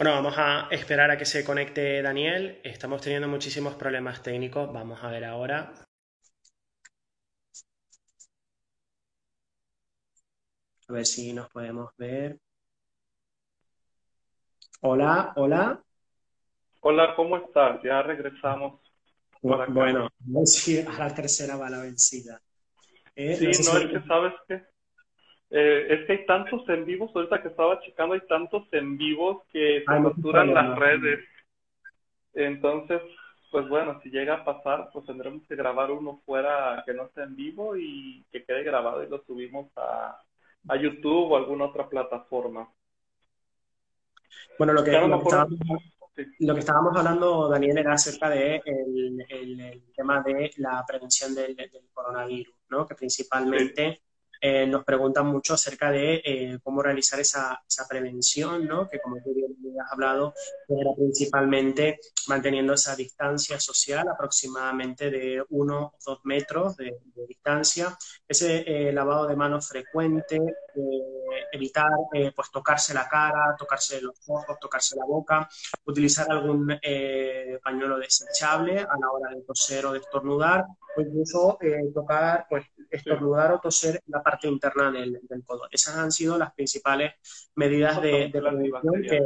Bueno, vamos a esperar a que se conecte Daniel. Estamos teniendo muchísimos problemas técnicos. Vamos a ver ahora. A ver si nos podemos ver. Hola, hola. Hola, ¿cómo estás? Ya regresamos. Bueno, a la tercera va la vencida. Eh, sí, no, es que sabes que eh, es que hay tantos en vivos, ahorita que estaba checando, hay tantos en vivos que se capturan las redes. Entonces, pues bueno, si llega a pasar, pues tendremos que grabar uno fuera que no esté en vivo y que quede grabado y lo subimos a, a YouTube o alguna otra plataforma. Bueno, lo que, lo que, estábamos, hablando, Daniel, era acerca de el, el, tema de la prevención del, del, coronavirus, ¿no? Que principalmente eh, nos preguntan mucho acerca de eh, cómo realizar esa, esa, prevención, ¿no? que como tú bien has hablado, era principalmente manteniendo esa distancia social aproximadamente de uno o dos metros de, distancia, ese eh, lavado de manos frecuente, evitar pues tocarse la cara, tocarse los ojos, tocarse la boca, utilizar algún pañuelo desechable a la hora de toser o de estornudar, o incluso tocar, pues estornudar o toser la parte interna del, codo. Esas han sido las principales medidas de, prevención que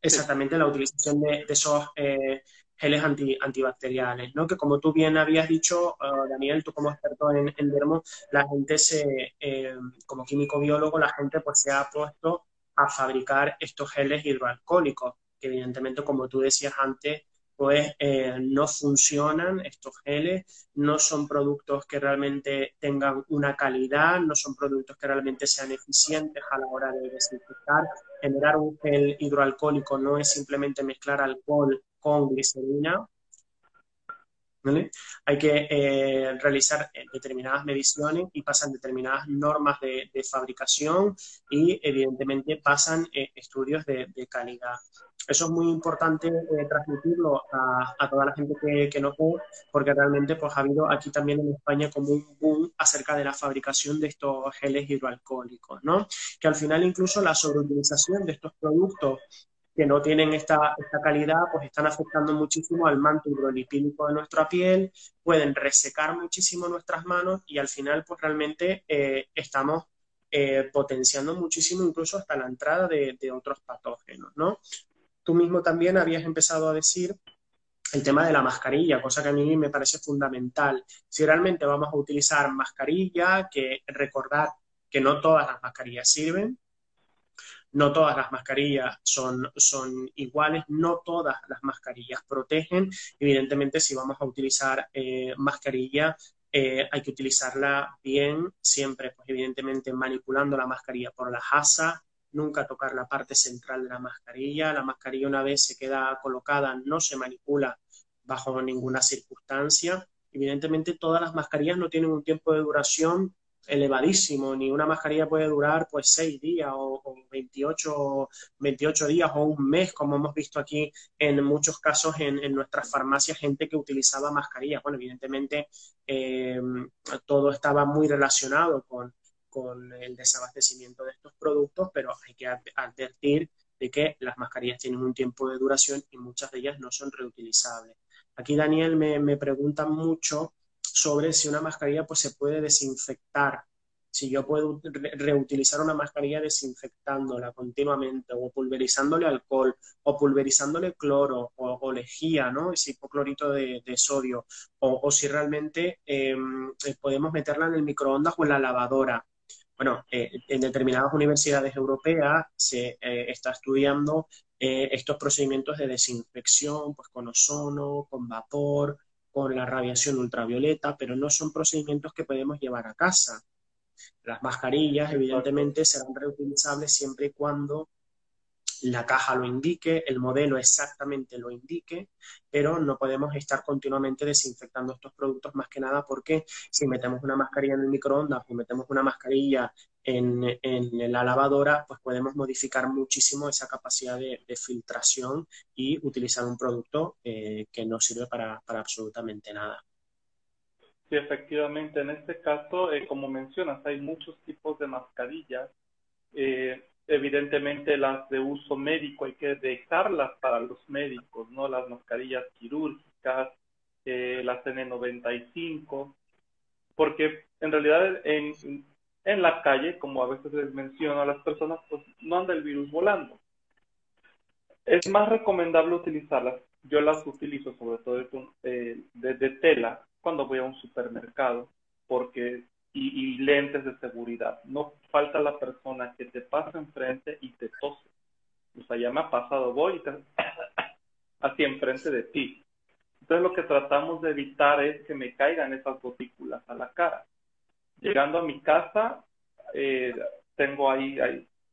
exactamente la utilización de, esos eh, geles antibacteriales, ¿no? Que como tú bien habías dicho, uh, Daniel, tú como experto en, en dermo, la gente se, eh, como químico biólogo, la gente pues se ha puesto a fabricar estos geles hidroalcohólicos, que evidentemente, como tú decías antes, pues eh, no funcionan estos geles, no son productos que realmente tengan una calidad, no son productos que realmente sean eficientes a la hora de desinfectar. Generar un gel hidroalcohólico no es simplemente mezclar alcohol con glicerina. Hay que eh, realizar eh, determinadas mediciones y pasan determinadas normas de, fabricación y evidentemente pasan estudios de calidad. Eso es muy importante eh, transmitirlo a, toda la gente que, que no puede, porque realmente pues, ha habido aquí también en España como un boom acerca de la fabricación de estos geles hidroalcohólicos, ¿no? Que al final incluso la sobreutilización de estos productos que no tienen esta, esta, calidad, pues están afectando muchísimo al manto hidrolipídico de nuestra piel, pueden resecar muchísimo nuestras manos y al final, pues realmente eh, estamos eh, potenciando muchísimo incluso hasta la entrada de, otros patógenos, ¿no? Tú mismo también habías empezado a decir el tema de la mascarilla, cosa que a mí me parece fundamental. Si realmente vamos a utilizar mascarilla, que recordar que no todas las mascarillas sirven, no todas las mascarillas son, son iguales, no todas las mascarillas protegen. Evidentemente, si vamos a utilizar eh, mascarilla, eh, hay que utilizarla bien, siempre, pues evidentemente manipulando la mascarilla por las asas, nunca tocar la parte central de la mascarilla. La mascarilla una vez se queda colocada no se manipula bajo ninguna circunstancia. Evidentemente todas las mascarillas no tienen un tiempo de duración elevadísimo, ni una mascarilla puede durar pues seis días o, 28, 28, días o un mes, como hemos visto aquí en muchos casos en, nuestras farmacias, gente que utilizaba mascarillas. Bueno, evidentemente eh, todo estaba muy relacionado con, con el desabastecimiento de estos productos, pero hay que advertir de que las mascarillas tienen un tiempo de duración y muchas de ellas no son reutilizables. Aquí Daniel me, me pregunta mucho sobre si una mascarilla pues, se puede desinfectar si yo puedo reutilizar una mascarilla desinfectándola continuamente o pulverizándole alcohol o pulverizándole cloro o, lejía, ¿no? Ese hipoclorito de, sodio o, si realmente em, eh, podemos meterla en el microondas o en la lavadora. Bueno, eh, en determinadas universidades europeas se eh, está estudiando estos procedimientos de desinfección, pues con ozono, con vapor, con la radiación ultravioleta, pero no son procedimientos que podemos llevar a casa. Las mascarillas, evidentemente, serán reutilizables siempre y cuando la caja lo indique, el modelo exactamente lo indique, pero no podemos estar continuamente desinfectando estos productos más que nada porque si metemos una mascarilla en el microondas o metemos una mascarilla en, la lavadora, pues podemos modificar muchísimo esa capacidad de, filtración y utilizar un producto eh, que no sirve para absolutamente nada. Sí, efectivamente. En este caso, eh, como mencionas, hay muchos tipos de mascarillas. Eh, evidentemente, las de uso médico hay que dejarlas para los médicos, ¿no? Las mascarillas quirúrgicas, eh, las N95, porque en realidad en, en la calle, como a veces les menciono a las personas, pues no anda el virus volando. Es más recomendable utilizarlas. Yo las utilizo sobre todo de, de tela cuando voy a un supermercado, porque y, lentes de seguridad. No falta la persona que te pasa enfrente y te tose. O sea, ya me ha pasado, voy y te, así enfrente de ti. Entonces lo que tratamos de evitar es que me caigan esas gotículas a la cara. Llegando a mi casa, eh, tengo ahí,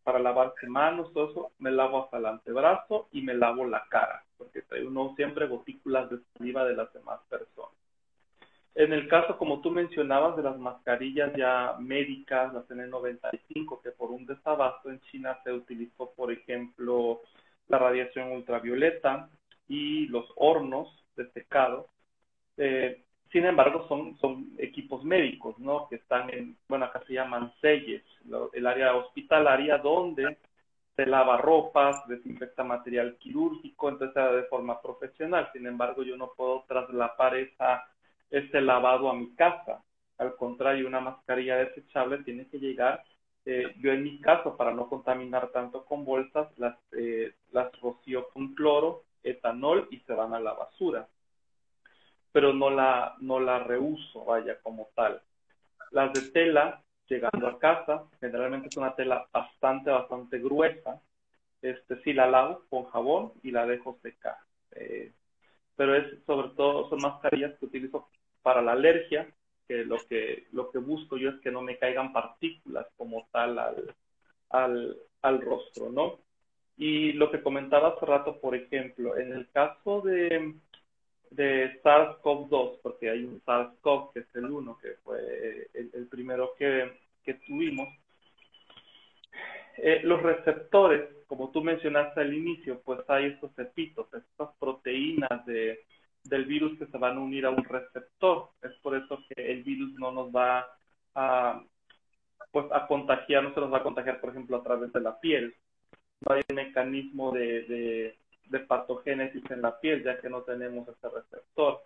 para lavarse manos, todo eso, me lavo hasta el antebrazo y me lavo la cara, porque uno siempre gotículas de saliva de las demás personas. En el caso, como tú mencionabas, de las mascarillas ya médicas, las N95, que por un desabasto en China se utilizó, por ejemplo, la radiación ultravioleta y los hornos de secado. Eh, sin embargo, son, son equipos médicos, ¿no? Que están en, bueno, acá se llaman selles, el área hospitalaria donde se lava ropas, desinfecta material quirúrgico, entonces de forma profesional. Sin embargo, yo no puedo traslapar esa este lavado a mi casa. Al contrario, una mascarilla desechable tiene que llegar, eh, yo en mi caso, para no contaminar tanto con bolsas, las, eh, las rocío con cloro, etanol y se van a la basura. Pero no la, no la reuso, vaya, como tal. Las de tela, llegando a casa, generalmente es una tela bastante, bastante gruesa. Este, sí la lavo con jabón y la dejo secar. Eh, pero es sobre todo, son mascarillas que utilizo para la alergia, que lo que, lo que busco yo es que no me caigan partículas como tal al, al, al rostro, ¿no? Y lo que comentaba hace rato, por ejemplo, en el caso de, de SARS-CoV-2, porque hay un SARS-CoV que es el uno, que fue el, primero que, que tuvimos, eh, los receptores, como tú mencionaste al inicio, pues hay estos cepitos, estas proteínas de, del virus que se van a unir a un receptor. Es por eso que el virus no nos va a, pues, a contagiar, no se nos va a contagiar, por ejemplo, a través de la piel. No hay un mecanismo de, de, patogénesis en la piel, ya que no tenemos ese receptor.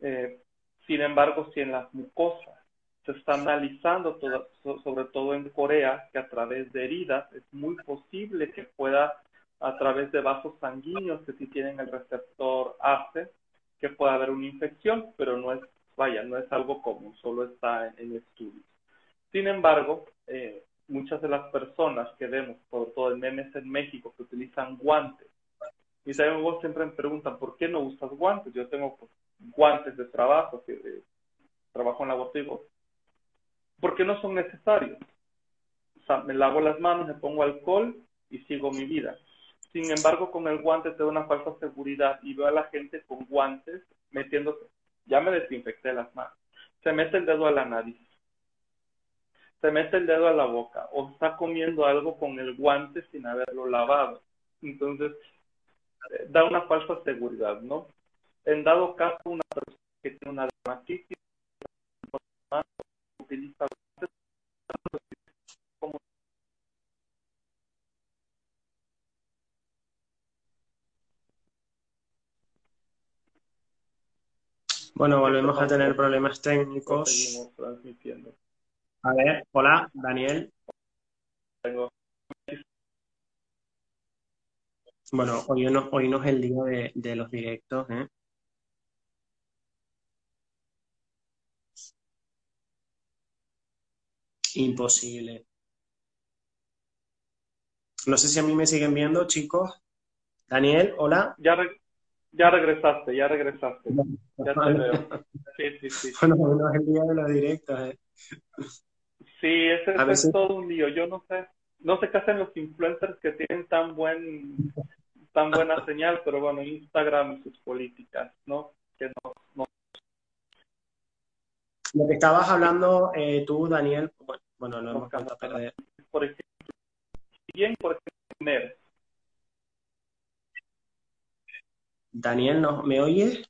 Eh, sin embargo, si en las mucosas se está analizando, todo, sobre todo en Corea, que a través de heridas es muy posible que pueda a través de vasos sanguíneos que sí tienen el receptor ACE, que pueda haber una infección, pero no es, vaya, no es algo común, solo está en, estudios. Sin embargo, eh, muchas de las personas que vemos, sobre todo en memes en México, que utilizan guantes, y vos siempre me preguntan, ¿por qué no usas guantes? Yo tengo pues, guantes de trabajo, que eh, trabajo en laboratorio, ¿por qué no son necesarios? Me lavo las manos, me pongo alcohol y sigo mi vida. Sin embargo, con el guante te da una falsa seguridad y veo a la gente con guantes metiéndose, ya me desinfecté las manos, se mete el dedo a la nariz, se mete el dedo a la boca o está comiendo algo con el guante sin haberlo lavado. Entonces, eh, da una falsa seguridad, ¿no? En dado caso, una persona que tiene una dermatitis utiliza Bueno, volvemos a tener problemas técnicos. A ver, hola, Daniel. Bueno, hoy no, hoy no es el día de, de los directos, ¿eh? Imposible. No sé si a mí me siguen viendo, chicos. Daniel, hola. Ya, ya regresaste, ya regresaste. Ya te veo. Sí, sí, sí. Bueno, no es el día de los directos. ¿eh? Sí, ese, es todo un lío. Yo no sé, no sé qué hacen los influencers que tienen tan buen, tan buena señal, pero bueno, Instagram y sus políticas, ¿no? Que no, no. Lo que estabas hablando eh, tú, Daniel, bueno, no hemos a perder. Por ejemplo, bien, por ejemplo, Daniel, ¿no, ¿me oyes?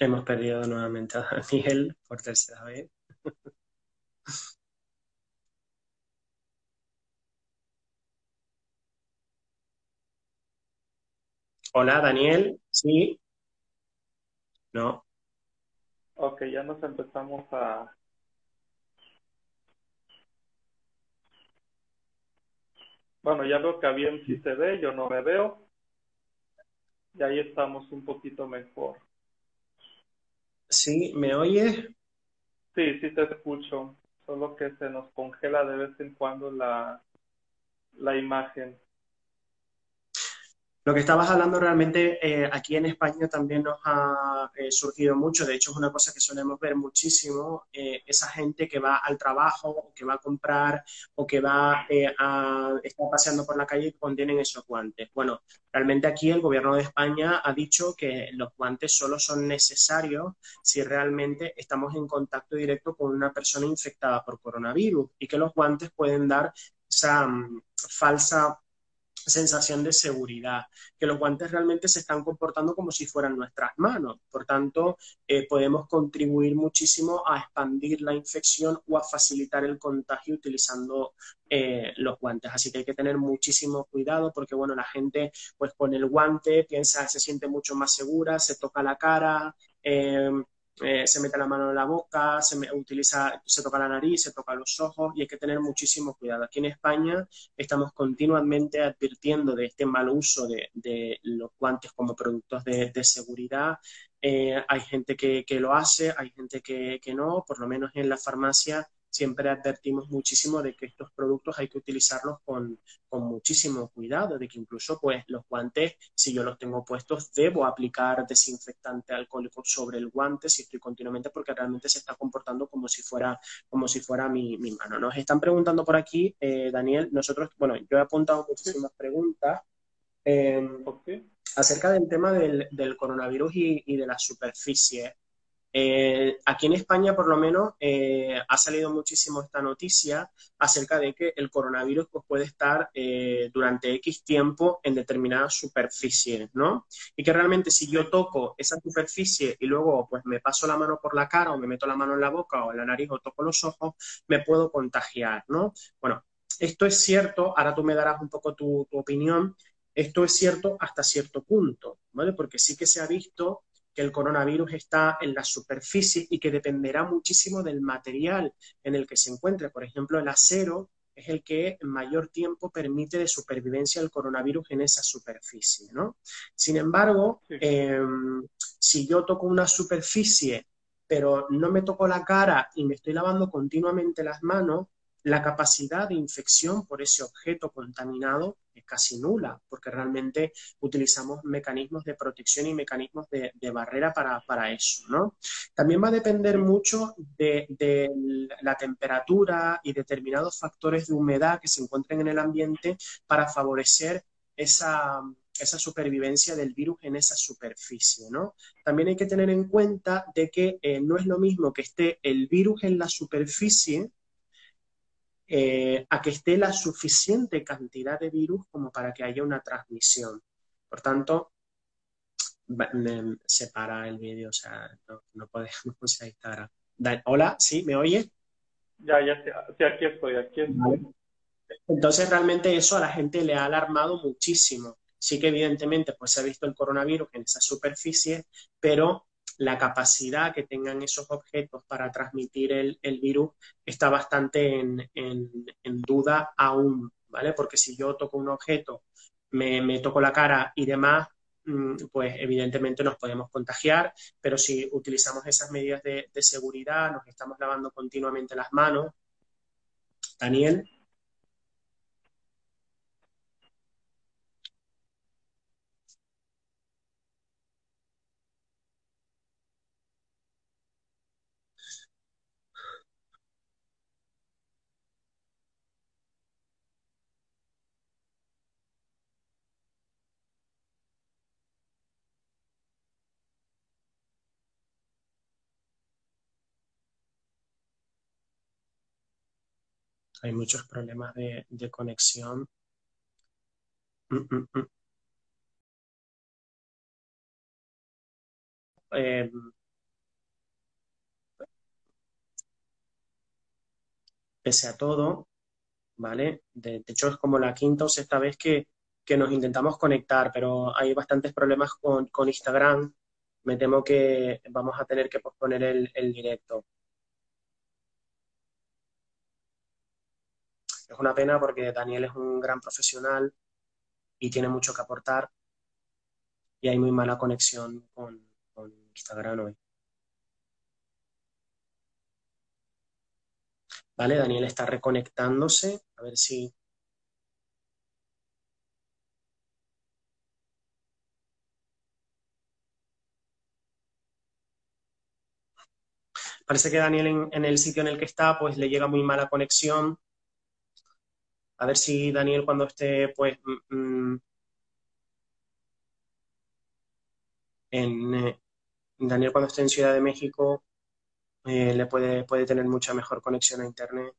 Hemos perdido nuevamente a Daniel por tercera vez. Hola, Daniel. Sí. No. Ok, ya nos empezamos a... Bueno, ya veo que bien sí se ve, yo no me veo. Y ahí estamos un poquito mejor. Sí, ¿me oyes? Sí, sí te escucho. Solo que se nos congela de vez en cuando la, la imagen. Lo que estabas hablando realmente eh, aquí en España también nos ha eh, surgido mucho, de hecho es una cosa que solemos ver muchísimo, eh, esa gente que va al trabajo o que va a comprar o que va a estar paseando por la calle y contienen esos guantes. Bueno, realmente aquí el gobierno de España ha dicho que los guantes solo son necesarios si realmente estamos en contacto directo con una persona infectada por coronavirus y que los guantes pueden dar esa mm, falsa sensación de seguridad, que los guantes realmente se están comportando como si fueran nuestras manos. Por tanto, eh, podemos contribuir muchísimo a expandir la infección o a facilitar el contagio utilizando eh, los guantes. Así que hay que tener muchísimo cuidado porque, bueno, la gente pues con el guante piensa, se siente mucho más segura, se toca la cara. Eh, eh, se mete la mano en la boca, se utiliza, se toca la nariz, se toca los ojos y hay que tener muchísimo cuidado. Aquí en España estamos continuamente advirtiendo de este mal uso de, los guantes como productos de, seguridad. Eh, hay gente que, lo hace, hay gente que, que no, por lo menos en la farmacia siempre advertimos muchísimo de que estos productos hay que utilizarlos con, muchísimo cuidado, de que incluso pues los guantes, si yo los tengo puestos, debo aplicar desinfectante alcohólico sobre el guante si estoy continuamente porque realmente se está comportando como si fuera, como si fuera mi, mano. Nos están preguntando por aquí, eh, Daniel, nosotros, bueno, yo he apuntado muchísimas preguntas. Em, acerca del tema del, coronavirus y, y de la superficie. Eh, aquí en España, por lo menos, eh, ha salido muchísimo esta noticia acerca de que el coronavirus pues, puede estar eh, durante X tiempo en determinadas superficies, ¿no? Y que realmente si yo toco esa superficie y luego pues me paso la mano por la cara o me meto la mano en la boca o en la nariz o toco los ojos, me puedo contagiar, ¿no? Bueno, esto es cierto, ahora tú me darás un poco tu, tu opinión, esto es cierto hasta cierto punto, ¿vale? Porque sí que se ha visto que el coronavirus está en la superficie y que dependerá muchísimo del material en el que se encuentre. Por ejemplo, el acero es el que en mayor tiempo permite de supervivencia el coronavirus en esa superficie, ¿no? Sin embargo, em, si yo toco una superficie pero no me toco la cara y me estoy lavando continuamente las manos, la capacidad de infección por ese objeto contaminado casi nula, porque realmente utilizamos mecanismos de protección y mecanismos de, barrera para, eso, ¿no? También va a depender mucho de, la temperatura y determinados factores de humedad que se encuentren en el ambiente para favorecer esa, supervivencia del virus en esa superficie, ¿no? También hay que tener en cuenta de que eh, no es lo mismo que esté el virus en la superficie eh, a que esté la suficiente cantidad de virus como para que haya una transmisión. Por tanto, me separa el vídeo, o sea, no, no podemos Instagram. Hola, ¿sí? ¿Me oye? Ya, ya, sí, aquí estoy, aquí estoy. Entonces, realmente eso a la gente le ha alarmado muchísimo. Sí que evidentemente pues se ha visto el coronavirus en esa superficie, pero la capacidad que tengan esos objetos para transmitir el, virus está bastante en, duda aún, ¿vale? Porque si yo toco un objeto, me, toco la cara y demás, mm, pues evidentemente nos podemos contagiar, pero si utilizamos esas medidas de, de seguridad, nos estamos lavando continuamente las manos, Daniel. Hay muchos problemas de, conexión. Mm, mm, mm. Em, pese a todo, ¿vale? De, hecho, es como la quinta o sexta vez que, nos intentamos conectar, pero hay bastantes problemas con, Instagram. Me temo que vamos a tener que posponer el directo. Es una pena porque Daniel es un gran profesional y tiene mucho que aportar y hay muy mala conexión con, Instagram hoy. Vale, Daniel está reconectándose. A ver si... Parece que Daniel en, en, el sitio en el que está, pues le llega muy mala conexión a ver si Daniel cuando esté, pues, mm, mm, en, eh, Daniel cuando esté en Ciudad de México, eh, le puede, puede tener mucha mejor conexión a Internet.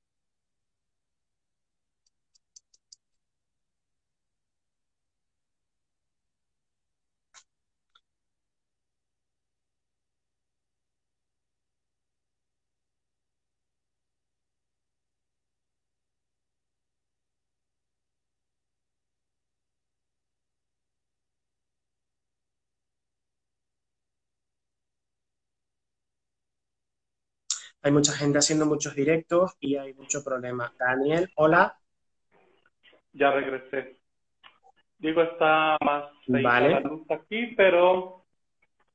Hay mucha gente haciendo muchos directos y hay mucho problema. Daniel, hola. Ya regresé. Digo, está más vale. la luz aquí, pero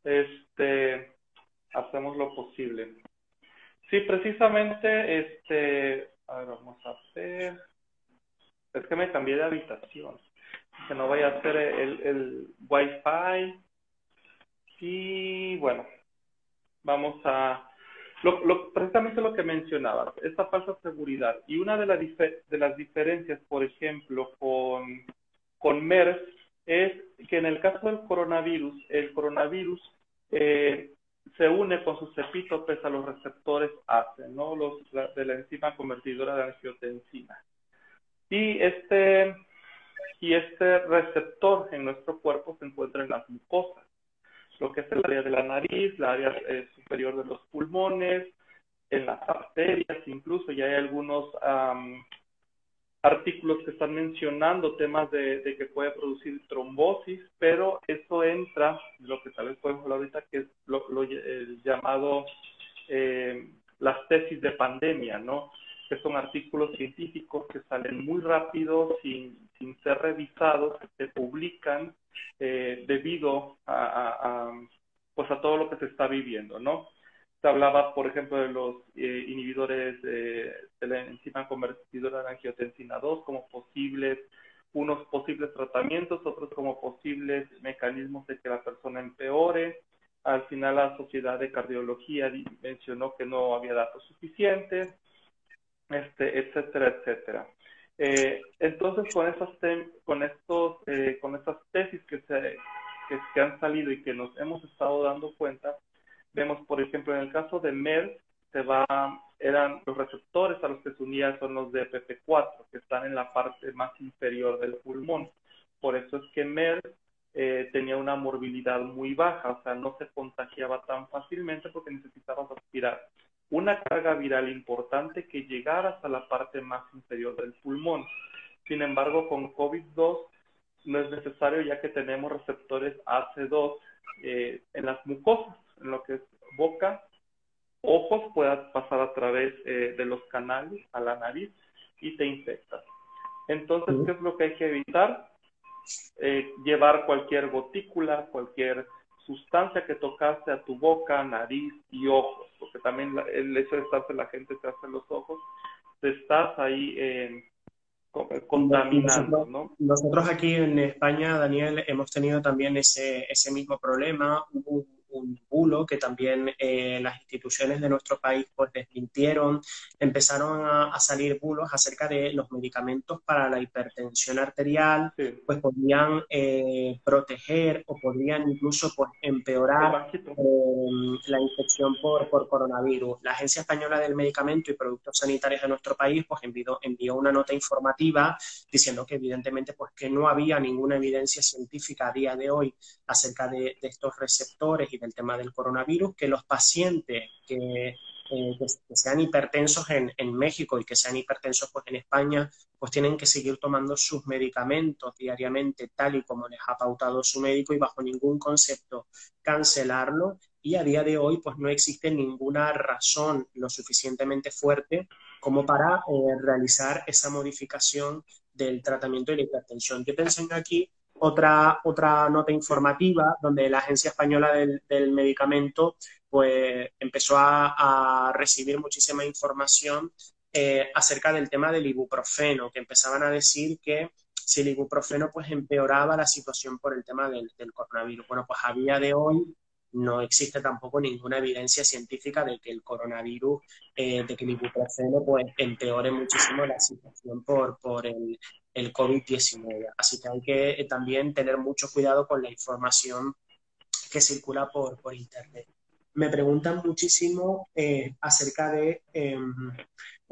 este hacemos lo posible. Sí, precisamente, este, a ver, vamos a hacer. Es que me cambié de habitación. Que no vaya a hacer el, el Wi-Fi. Y bueno, vamos a lo, precisamente lo que mencionabas, esta falsa seguridad. Y una de, de las diferencias, por ejemplo, con, con MERS, es que en el caso del coronavirus, el coronavirus eh, se une con sus epítopes a los receptores ACE, ¿no? Los, de la enzima convertidora de angiotensina. Y este, y este receptor en nuestro cuerpo se encuentra en las mucosas lo que es el área de la nariz, la área eh, superior de los pulmones, en las arterias incluso, ya hay algunos artículos que están mencionando temas de, que puede producir trombosis, pero eso entra, lo que tal vez podemos hablar ahorita, que es lo, el llamado eh, las tesis de pandemia, ¿no? Que son artículos científicos que salen muy rápido, sin, sin ser revisados, se publican eh, debido a, pues a todo lo que se está viviendo, ¿no? Se hablaba, por ejemplo, de los eh, inhibidores de la enzima convertidora de angiotensina 2 como posibles, unos posibles tratamientos, otros como posibles mecanismos de que la persona empeore. Al final la Sociedad de Cardiología mencionó que no había datos suficientes, este, etcétera, etcétera. Eh, entonces, con, esas con, estos, eh, con estas tesis que, se, que, han salido y que nos hemos estado dando cuenta, vemos, por ejemplo, en el caso de MERS, se va, eran los receptores a los que se unían son los de PP4, que están en la parte más inferior del pulmón. Por eso es que MERS eh, tenía una morbilidad muy baja, o sea, no se contagiaba tan fácilmente porque necesitaba aspirar una carga viral importante que llegara hasta la parte más inferior del pulmón. Sin embargo, con COVID-2 no es necesario ya que tenemos receptores AC2 eh, en las mucosas, en lo que es boca, ojos, pueda pasar a través eh, de los canales a la nariz y te infectas. Entonces, ¿qué es lo que hay que evitar? Eh, llevar cualquier gotícula, cualquier sustancia que tocaste a tu boca, nariz y ojos, porque también el hecho de estarse la gente te hace los ojos, te estás ahí eh, contaminando, ¿no? Nosotros aquí en España, Daniel, hemos tenido también ese, ese mismo problema un bulo que también eh, las instituciones de nuestro país pues desmintieron. Empezaron a, salir bulos acerca de los medicamentos para la hipertensión arterial, pues podrían eh, proteger o podrían incluso pues empeorar em, la infección por, por coronavirus. La Agencia Española del Medicamento y Productos Sanitarios de nuestro país pues envió, envió una nota informativa diciendo que evidentemente pues que no había ninguna evidencia científica a día de hoy acerca de, de estos receptores y del tema del coronavirus, que los pacientes que, eh, sean hipertensos en, en, México y que sean hipertensos pues, en España, pues tienen que seguir tomando sus medicamentos diariamente tal y como les ha pautado su médico y bajo ningún concepto cancelarlo. Y a día de hoy pues no existe ninguna razón lo suficientemente fuerte como para eh, realizar esa modificación del tratamiento de la hipertensión. Yo te enseño aquí otra, otra nota informativa donde la Agencia Española del, Medicamento pues, empezó a, recibir muchísima información eh, acerca del tema del ibuprofeno, que empezaban a decir que si el ibuprofeno pues empeoraba la situación por el tema del, coronavirus. Bueno, pues a día de hoy no existe tampoco ninguna evidencia científica de que el coronavirus, eh, de que el ibuprofeno pues empeore muchísimo la situación por, por el, el COVID-19. Así que hay que eh, también tener mucho cuidado con la información que circula por, por Internet. Me preguntan muchísimo eh, acerca de em,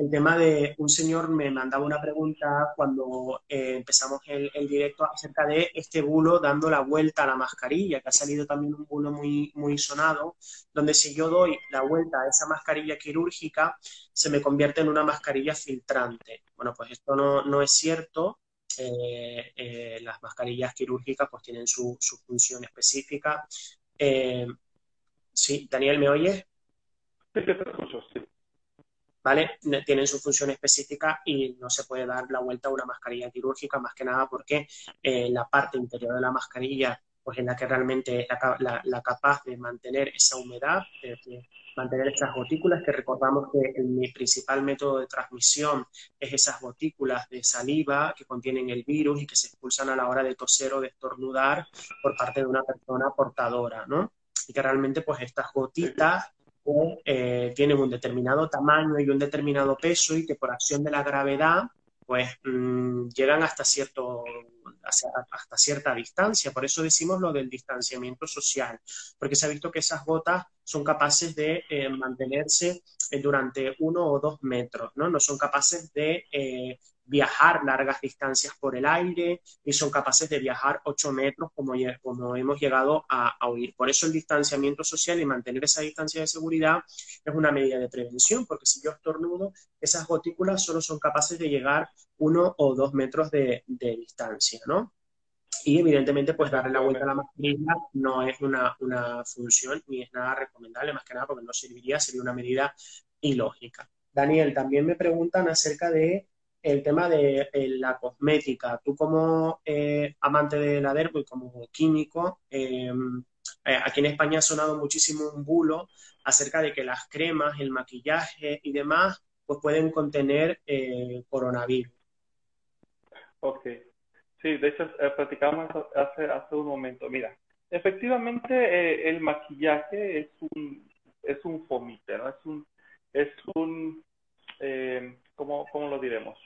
el tema de un señor me mandaba una pregunta cuando eh, empezamos el, directo acerca de este bulo dando la vuelta a la mascarilla, que ha salido también un bulo muy, sonado, donde si yo doy la vuelta a esa mascarilla quirúrgica, se me convierte en una mascarilla filtrante. Bueno, pues esto no, no es cierto. Eh, eh, las mascarillas quirúrgicas pues tienen su, función específica. sí, Daniel, ¿me oyes? Sí, sí. ¿Vale? Tienen su función específica y no se puede dar la vuelta a una mascarilla quirúrgica, más que nada porque eh, la parte interior de la mascarilla, pues es la que realmente es la, capaz de mantener esa humedad, de, mantener estas gotículas, que recordamos que mi principal método de transmisión es esas gotículas de saliva que contienen el virus y que se expulsan a la hora de toser o de estornudar por parte de una persona portadora, ¿no? Y que realmente pues estas gotitas eh, tienen un determinado tamaño y un determinado peso y que por acción de la gravedad pues mm, llegan hasta cierto hasta cierta distancia. Por eso decimos lo del distanciamiento social, porque se ha visto que esas gotas son capaces de eh, mantenerse eh, durante uno o dos metros, ¿no? No son capaces de viajar largas distancias por el aire y son capaces de viajar 8 metros como, hemos llegado a, oír. Por eso el distanciamiento social y mantener esa distancia de seguridad es una medida de prevención, porque si yo estornudo, esas gotículas solo son capaces de llegar uno o dos metros de, distancia, ¿no? Y evidentemente, pues darle la vuelta a la mascarilla no es una, una función ni es nada recomendable, más que nada porque no serviría, sería una medida ilógica. Daniel, también me preguntan acerca de el tema de eh, la cosmética. Tú como eh, amante de la dermo y como químico, eh, aquí en España ha sonado muchísimo un bulo acerca de que las cremas, el maquillaje y demás, pues pueden contener coronavirus. Ok. Sí, de hecho, platicamos hace, hace un momento. Mira, efectivamente el maquillaje es un, es un fomite, ¿no? Es un, es un ¿cómo, ¿cómo, lo diremos?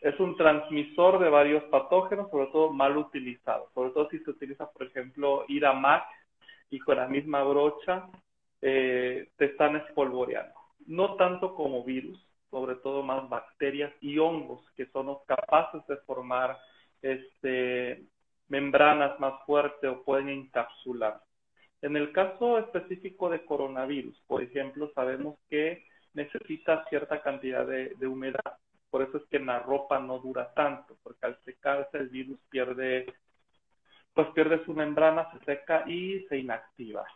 Es un transmisor de varios patógenos, sobre todo mal utilizado. Sobre todo si se utiliza, por ejemplo, ir a MAC y con la misma brocha eh, te están espolvoreando. No tanto como virus, sobre todo más bacterias y hongos que son los capaces de formar este, membranas más fuertes o pueden encapsular. En el caso específico de coronavirus, por ejemplo, sabemos que necesita cierta cantidad de, humedad. Por eso es que la ropa no dura tanto, porque al secarse el virus pierde, pues pierde su membrana, se seca y se inactiva.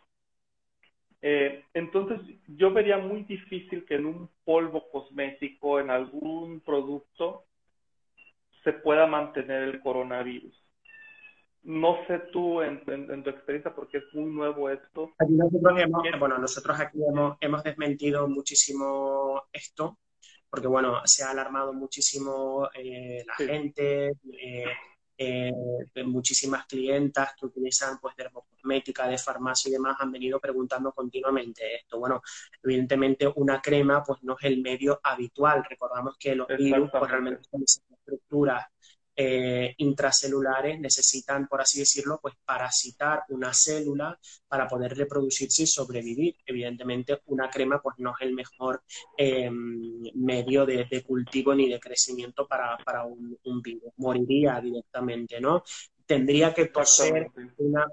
Eh, entonces, yo vería muy difícil que en un polvo cosmético, en algún producto, se pueda mantener el coronavirus. No sé tú en, tu experiencia, porque es muy nuevo esto. bueno, nosotros aquí hemos, hemos desmentido muchísimo esto, porque bueno, se ha alarmado muchísimo eh, la gente, eh, eh, muchísimas clientas que utilizan pues dermocosmética, de farmacia y demás han venido preguntando continuamente esto. Bueno, evidentemente una crema pues no es el medio habitual. Recordamos que los virus pues, realmente son estructuras eh, intracelulares necesitan, por así decirlo, pues parasitar una célula para poder reproducirse y sobrevivir. Evidentemente, una crema pues no es el mejor em, medio de, cultivo ni de crecimiento para, un, virus. Moriría directamente, ¿no? tendría que toser una,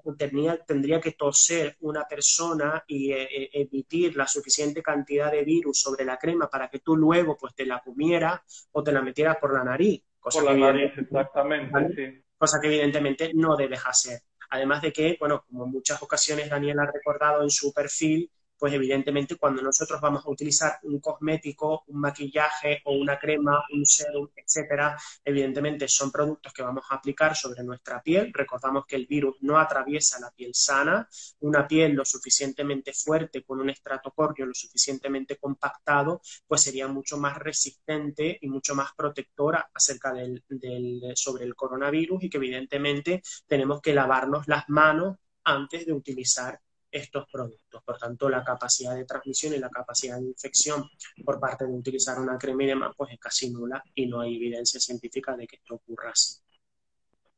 tendría que toser una persona y eh, eh, emitir la suficiente cantidad de virus sobre la crema para que tú luego pues te la comieras o te la metieras por la nariz. Cosa Por la nariz, exactamente, sí. Cosa que evidentemente no debes hacer. Además de que, bueno, como en muchas ocasiones Daniel ha recordado en su perfil, pues evidentemente cuando nosotros vamos a utilizar un cosmético, un maquillaje o una crema, un serum, etcétera, evidentemente son productos que vamos a aplicar sobre nuestra piel. Recordamos que el virus no atraviesa la piel sana, una piel lo suficientemente fuerte con un estrato córneo lo suficientemente compactado, pues sería mucho más resistente y mucho más protectora acerca del, del sobre el coronavirus y que evidentemente tenemos que lavarnos las manos antes de utilizar estos productos. Por tanto, la capacidad de transmisión y la capacidad de infección por parte de utilizar una crema pues es casi nula y no hay evidencia científica de que esto ocurra así.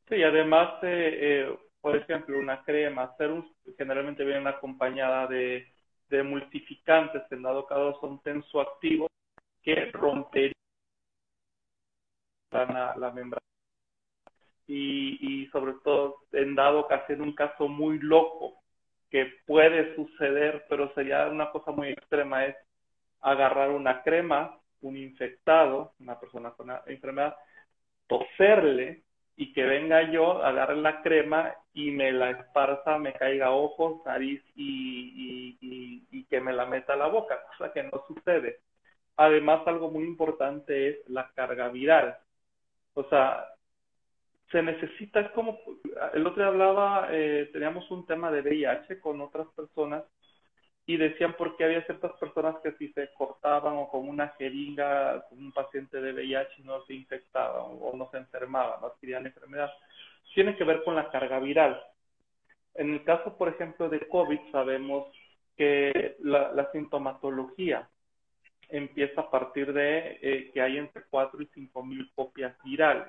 Sí, además, eh, eh, por ejemplo, una crema serum generalmente viene acompañada de, de multificantes que en dado caso son tensoactivos que romperían la, la membrana. Y, y sobre todo, en dado caso, en un caso muy loco, que puede suceder, pero sería una cosa muy extrema, es agarrar una crema, un infectado, una persona con una enfermedad, toserle y que venga yo, agarre la crema y me la esparza, me caiga ojos, nariz y, y, que me la meta a la boca, cosa que no sucede. Además, algo muy importante es la carga viral. O sea, se necesita, es como, el otro día hablaba, eh, teníamos un tema de VIH con otras personas y decían por qué había ciertas personas que si se cortaban o con una jeringa con un paciente de VIH no se infectaban o, no se enfermaban, no adquirían enfermedad. Tiene que ver con la carga viral. En el caso, por ejemplo, de COVID, sabemos que la, sintomatología empieza a partir de eh, que hay entre 4 y 5 mil copias virales.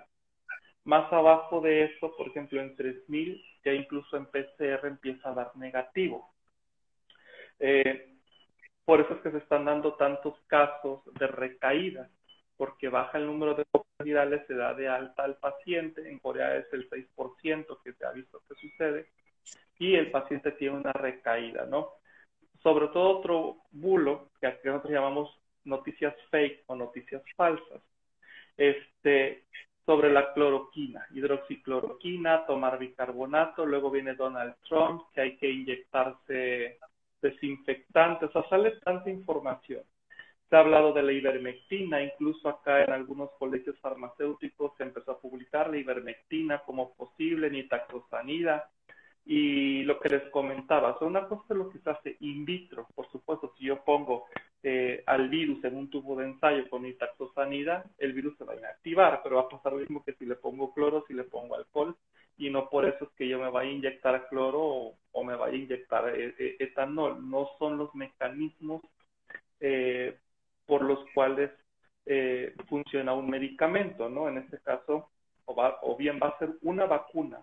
Más abajo de eso, por ejemplo, en 3000, ya incluso en PCR empieza a dar negativo. Eh, por eso es que se están dando tantos casos de recaídas, porque baja el número de copias virales, se da de alta al paciente, en Corea es el 6% que se ha visto que sucede, y el paciente tiene una recaída, ¿no? Sobre todo otro bulo, que aquí nosotros llamamos noticias fake o noticias falsas. Este, sobre la cloroquina, hidroxicloroquina, tomar bicarbonato, luego viene Donald Trump, que hay que inyectarse desinfectantes, o sea, sale tanta información. Se ha hablado de la ivermectina, incluso acá en algunos colegios farmacéuticos se empezó a publicar la ivermectina como posible, nitazosanida, y lo que les comentaba, o una cosa lo que se hace in vitro, por supuesto, si yo pongo eh, al virus en un tubo de ensayo con nitazosanida, el virus se va a inactivar, pero va a pasar lo mismo que si le pongo cloro, si le pongo alcohol, y no por eso es que yo me vaya a inyectar cloro o, me vaya a inyectar eh, eh, etanol, no son los mecanismos por los cuales funciona un medicamento, ¿no? En este caso, o, o bien va a ser una vacuna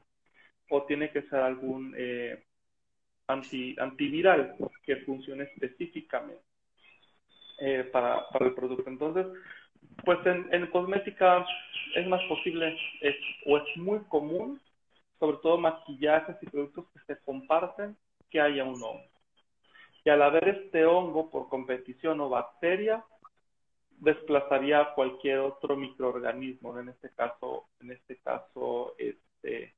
o tiene que ser algún eh, anti, antiviral que funcione específicamente eh, para, para, el producto. Entonces, pues en, en cosmética es más posible o es muy común, sobre todo maquillajes y productos que se comparten, que haya un hongo. Y al haber este hongo por competición o bacteria, desplazaría a cualquier otro microorganismo, en este caso, en este caso, este,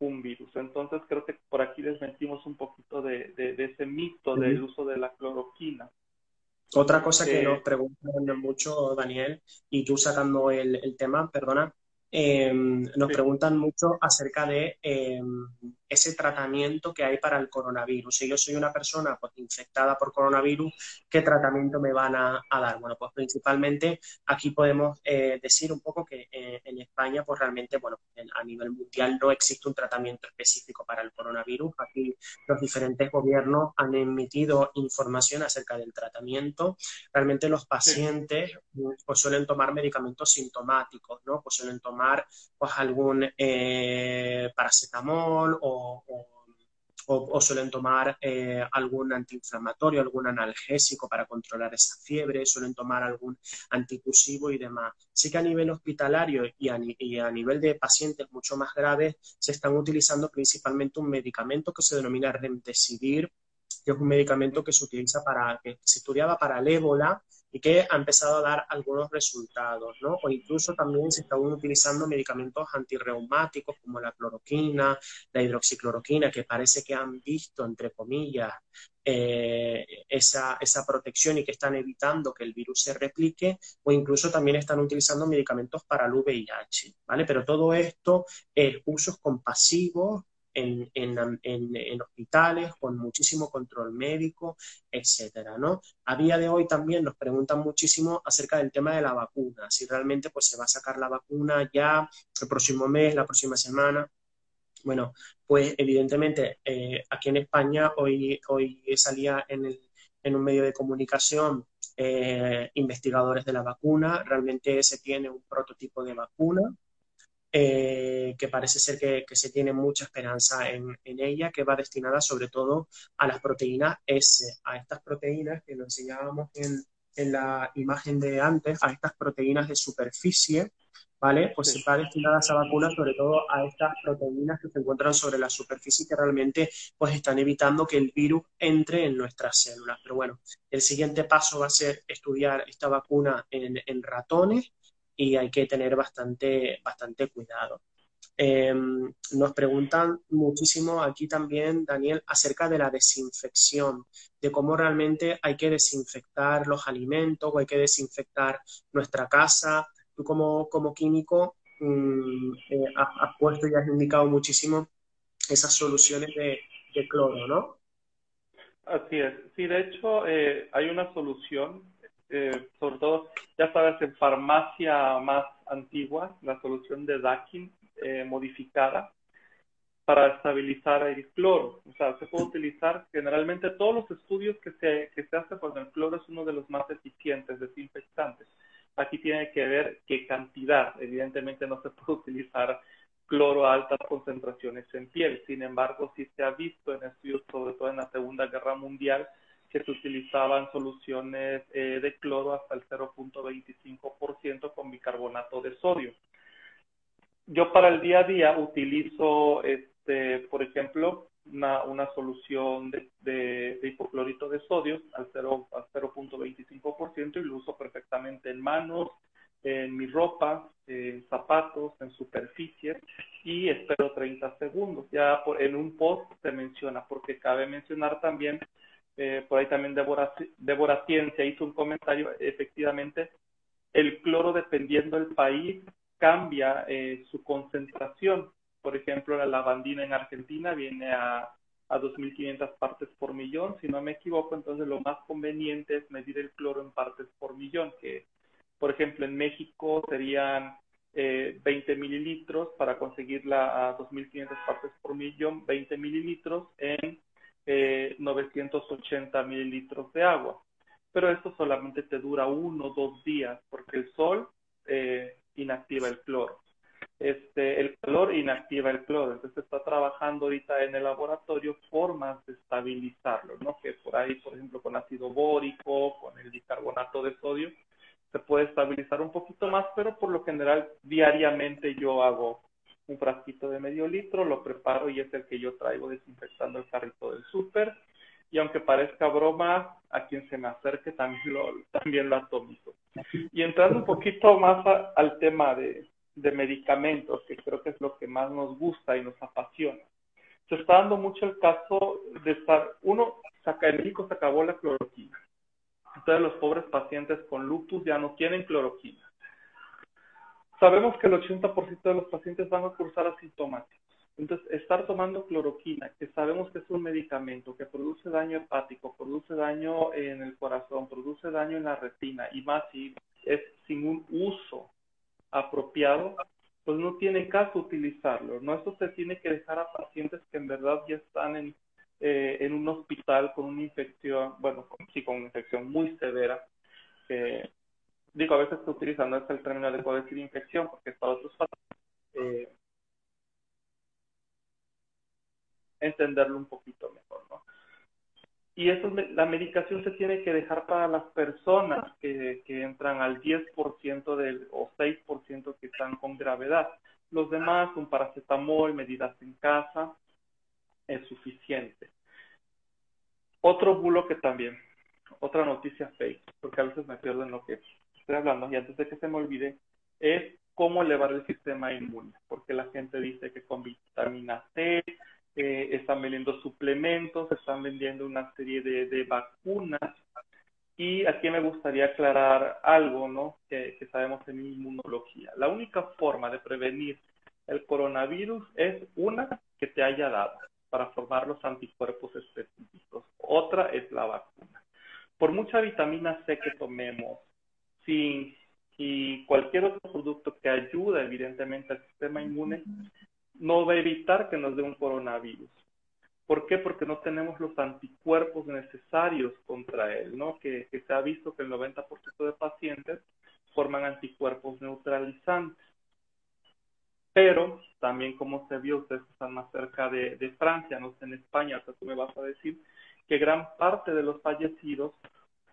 un virus. Entonces creo que por aquí desmentimos un poquito de, ese mito del uso de la cloroquina. Otra cosa que nos preguntan mucho, Daniel, y tú sacando el, el tema, perdona, Em, nos preguntan mucho acerca de em, ese tratamiento que hay para el coronavirus. Si yo soy una persona pues, infectada por coronavirus, ¿qué tratamiento me van a, dar? Bueno, pues principalmente aquí podemos eh, decir un poco que eh, en España, pues realmente, bueno, a nivel mundial no existe un tratamiento específico para el coronavirus. Aquí los diferentes gobiernos han emitido información acerca del tratamiento. Realmente los pacientes pues suelen tomar medicamentos sintomáticos, ¿no? Pues suelen tomar pues algún eh, paracetamol o, suelen tomar eh, algún antiinflamatorio, algún analgésico para controlar esa fiebre, suelen tomar algún antitusivo y demás. Sí que a nivel hospitalario y a, nivel de pacientes mucho más graves se están utilizando principalmente un medicamento que se denomina Remdesivir, que es un medicamento que se utiliza para, que se estudiaba para el ébola y que ha empezado a dar algunos resultados, ¿no? O incluso también se están utilizando medicamentos antirreumáticos como la cloroquina, la hidroxicloroquina, que parece que han visto, entre comillas, eh, esa, esa protección y que están evitando que el virus se replique, o incluso también están utilizando medicamentos para el VIH, ¿vale? Pero todo esto es usos compasivos en, hospitales con muchísimo control médico, etcétera, ¿no? A día de hoy también nos preguntan muchísimo acerca del tema de la vacuna, si realmente pues se va a sacar la vacuna ya el próximo mes, la próxima semana. Bueno, pues evidentemente eh, aquí en España hoy, hoy salía en, un medio de comunicación eh, investigadores de la vacuna, realmente se tiene un prototipo de vacuna, eh, que parece ser que, se tiene mucha esperanza en, ella, que va destinada sobre todo a las proteínas S, a estas proteínas que nos enseñábamos en, la imagen de antes, a estas proteínas de superficie, ¿vale? Pues se va destinada esa vacuna sobre todo a estas proteínas que se encuentran sobre la superficie que realmente pues están evitando que el virus entre en nuestras células. Pero bueno, el siguiente paso va a ser estudiar esta vacuna en, en ratones y hay que tener bastante, bastante cuidado. Em, nos preguntan muchísimo aquí también, Daniel, acerca de la desinfección, de cómo realmente hay que desinfectar los alimentos o hay que desinfectar nuestra casa. Tú como, como químico mm, eh, has, puesto y has indicado muchísimo esas soluciones de, cloro, ¿no? Así es. Sí, de hecho, eh, hay una solución eh, sobre todo, ya sabes, en farmacia más antigua, la solución de Dakin eh, modificada para estabilizar el cloro. O sea, se puede utilizar generalmente todos los estudios que se, que se hacen con el cloro es uno de los más eficientes desinfectantes. Aquí tiene que ver qué cantidad. Evidentemente no se puede utilizar cloro a altas concentraciones en piel. Sin embargo, sí se ha visto en estudios, sobre todo en la Segunda Guerra Mundial, que se utilizaban soluciones eh, de cloro hasta el 0.25% con bicarbonato de sodio. Yo para el día a día utilizo, este, por ejemplo, una, una solución de, de, hipoclorito de sodio al 0.25% y lo uso perfectamente en manos, en mi ropa, en zapatos, en superficies y espero 30 segundos. Ya por, en un post se menciona, porque cabe mencionar también eh, por ahí también Débora, Ciencia hizo un comentario, efectivamente, el cloro dependiendo del país cambia eh, su concentración. Por ejemplo, la lavandina en Argentina viene a, a 2.500 partes por millón, si no me equivoco, entonces lo más conveniente es medir el cloro en partes por millón, que por ejemplo en México serían 20 eh, mililitros para conseguirla a 2.500 partes por millón, 20 mililitros en 980 mililitros de agua. Pero esto solamente te dura uno o dos días porque el sol eh, inactiva el cloro. Este, el calor inactiva el cloro. Entonces está trabajando ahorita en el laboratorio formas de estabilizarlo, ¿no? Que por ahí, por ejemplo, con ácido bórico, con el bicarbonato de sodio, se puede estabilizar un poquito más, pero por lo general diariamente yo hago un frasquito de medio litro, lo preparo y es el que yo traigo desinfectando el carrito del súper. y aunque parezca broma, a quien se me acerque también lo, también lo atomizo. Y entrando un poquito más al tema de, medicamentos, que creo que es lo que más nos gusta y nos apasiona. Se está dando mucho el caso de estar, uno, saca, en México se acabó la cloroquina. Entonces los pobres pacientes con lupus ya no tienen cloroquina. Sabemos que el 80% de los pacientes van a cursar asintomáticos. Entonces, estar tomando cloroquina, que sabemos que es un medicamento que produce daño hepático, produce daño en el corazón, produce daño en la retina y más si es sin un uso apropiado, pues no tiene caso utilizarlo. ¿no? Esto se tiene que dejar a pacientes que en verdad ya están en, eh, en un hospital con una infección, bueno, sí, con una infección muy severa. Digo, a veces se utiliza, no es el término de poder decir infección, porque es para otros factores. Eh, entenderlo un poquito mejor, ¿no? Y eso, la medicación se tiene que dejar para las personas que, que entran al 10% del, o 6% que están con gravedad. Los demás, un paracetamol, medidas en casa, es suficiente. Otro bulo que también, otra noticia fake, porque a veces me pierdo en lo que estoy hablando, y antes de que se me olvide, es cómo elevar el sistema inmune, porque la gente dice que con vitamina C, están vendiendo suplementos, están vendiendo una serie de, vacunas. Y aquí me gustaría aclarar algo, ¿no? Que, que sabemos en inmunología. La única forma de prevenir el coronavirus es una que te haya dado para formar los anticuerpos específicos. Otra es la vacuna. Por mucha vitamina C que tomemos, y cualquier otro producto que ayude evidentemente al sistema inmune, no va a evitar que nos dé un coronavirus. ¿Por qué? Porque no tenemos los anticuerpos necesarios contra él, ¿no? Que, se ha visto que el 90% de pacientes forman anticuerpos neutralizantes. Pero también como se vio, ustedes están más cerca de, Francia, no sé, en España, o tú me vas a decir que gran parte de los fallecidos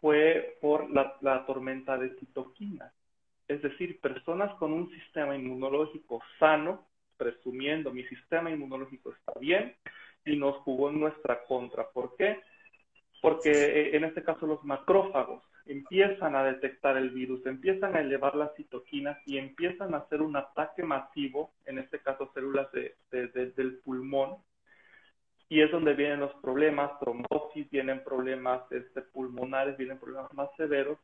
fue por la, tormenta de citoquinas. Es decir, personas con un sistema inmunológico sano presumiendo mi sistema inmunológico está bien y nos jugó en nuestra contra. ¿Por qué? Porque eh, en este caso los macrófagos empiezan a detectar el virus, empiezan a elevar las citoquinas y empiezan a hacer un ataque masivo, en este caso células de, del pulmón, y es donde vienen los problemas, trombosis, vienen problemas este, pulmonares, vienen problemas más severos,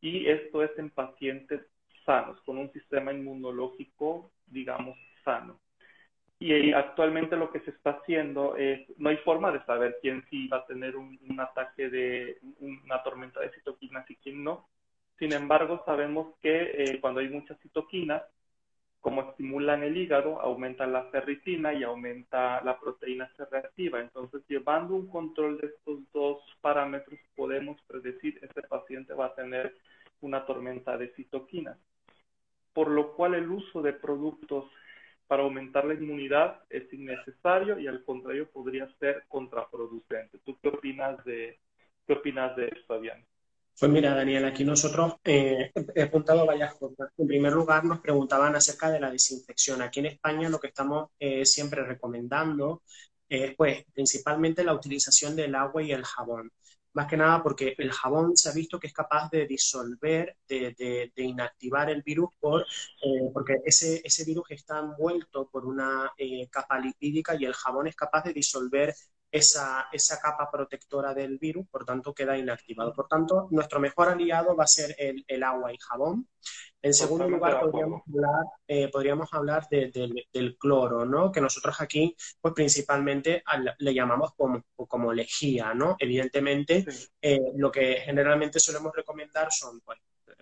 y esto es en pacientes sanos, con un sistema inmunológico, digamos, sano. Y actualmente lo que se está haciendo es, no hay forma de saber quién sí va a tener un, ataque de una tormenta de citoquinas y quién no. Sin embargo, sabemos que eh, cuando hay muchas citoquinas, como estimulan el hígado, aumenta la ferritina y aumenta la proteína C reactiva. Entonces, llevando un control de estos dos parámetros, podemos predecir este paciente va a tener una tormenta de citoquinas. Por lo cual el uso de productos para aumentar la inmunidad es innecesario y al contrario podría ser contraproducente. ¿Tú qué opinas de, qué opinas de esto, Fabián? Pues mira, Daniel, aquí nosotros eh, he apuntado varias cosas. En primer lugar, nos preguntaban acerca de la desinfección. Aquí en España lo que estamos eh, siempre recomendando es, pues, principalmente la utilización del agua y el jabón más que nada porque el jabón se ha visto que es capaz de disolver, de, inactivar el virus, por, eh, porque ese, ese virus está envuelto por una eh, capa lipídica y el jabón es capaz de disolver esa, esa capa protectora del virus, por tanto queda inactivado. Por tanto, nuestro mejor aliado va a ser el, el agua y jabón. En segundo lugar, podríamos hablar, eh, podríamos hablar del cloro, ¿no? Que nosotros aquí, pues principalmente le llamamos como, como lejía, ¿no? Evidentemente, eh, lo que generalmente solemos recomendar son, pues,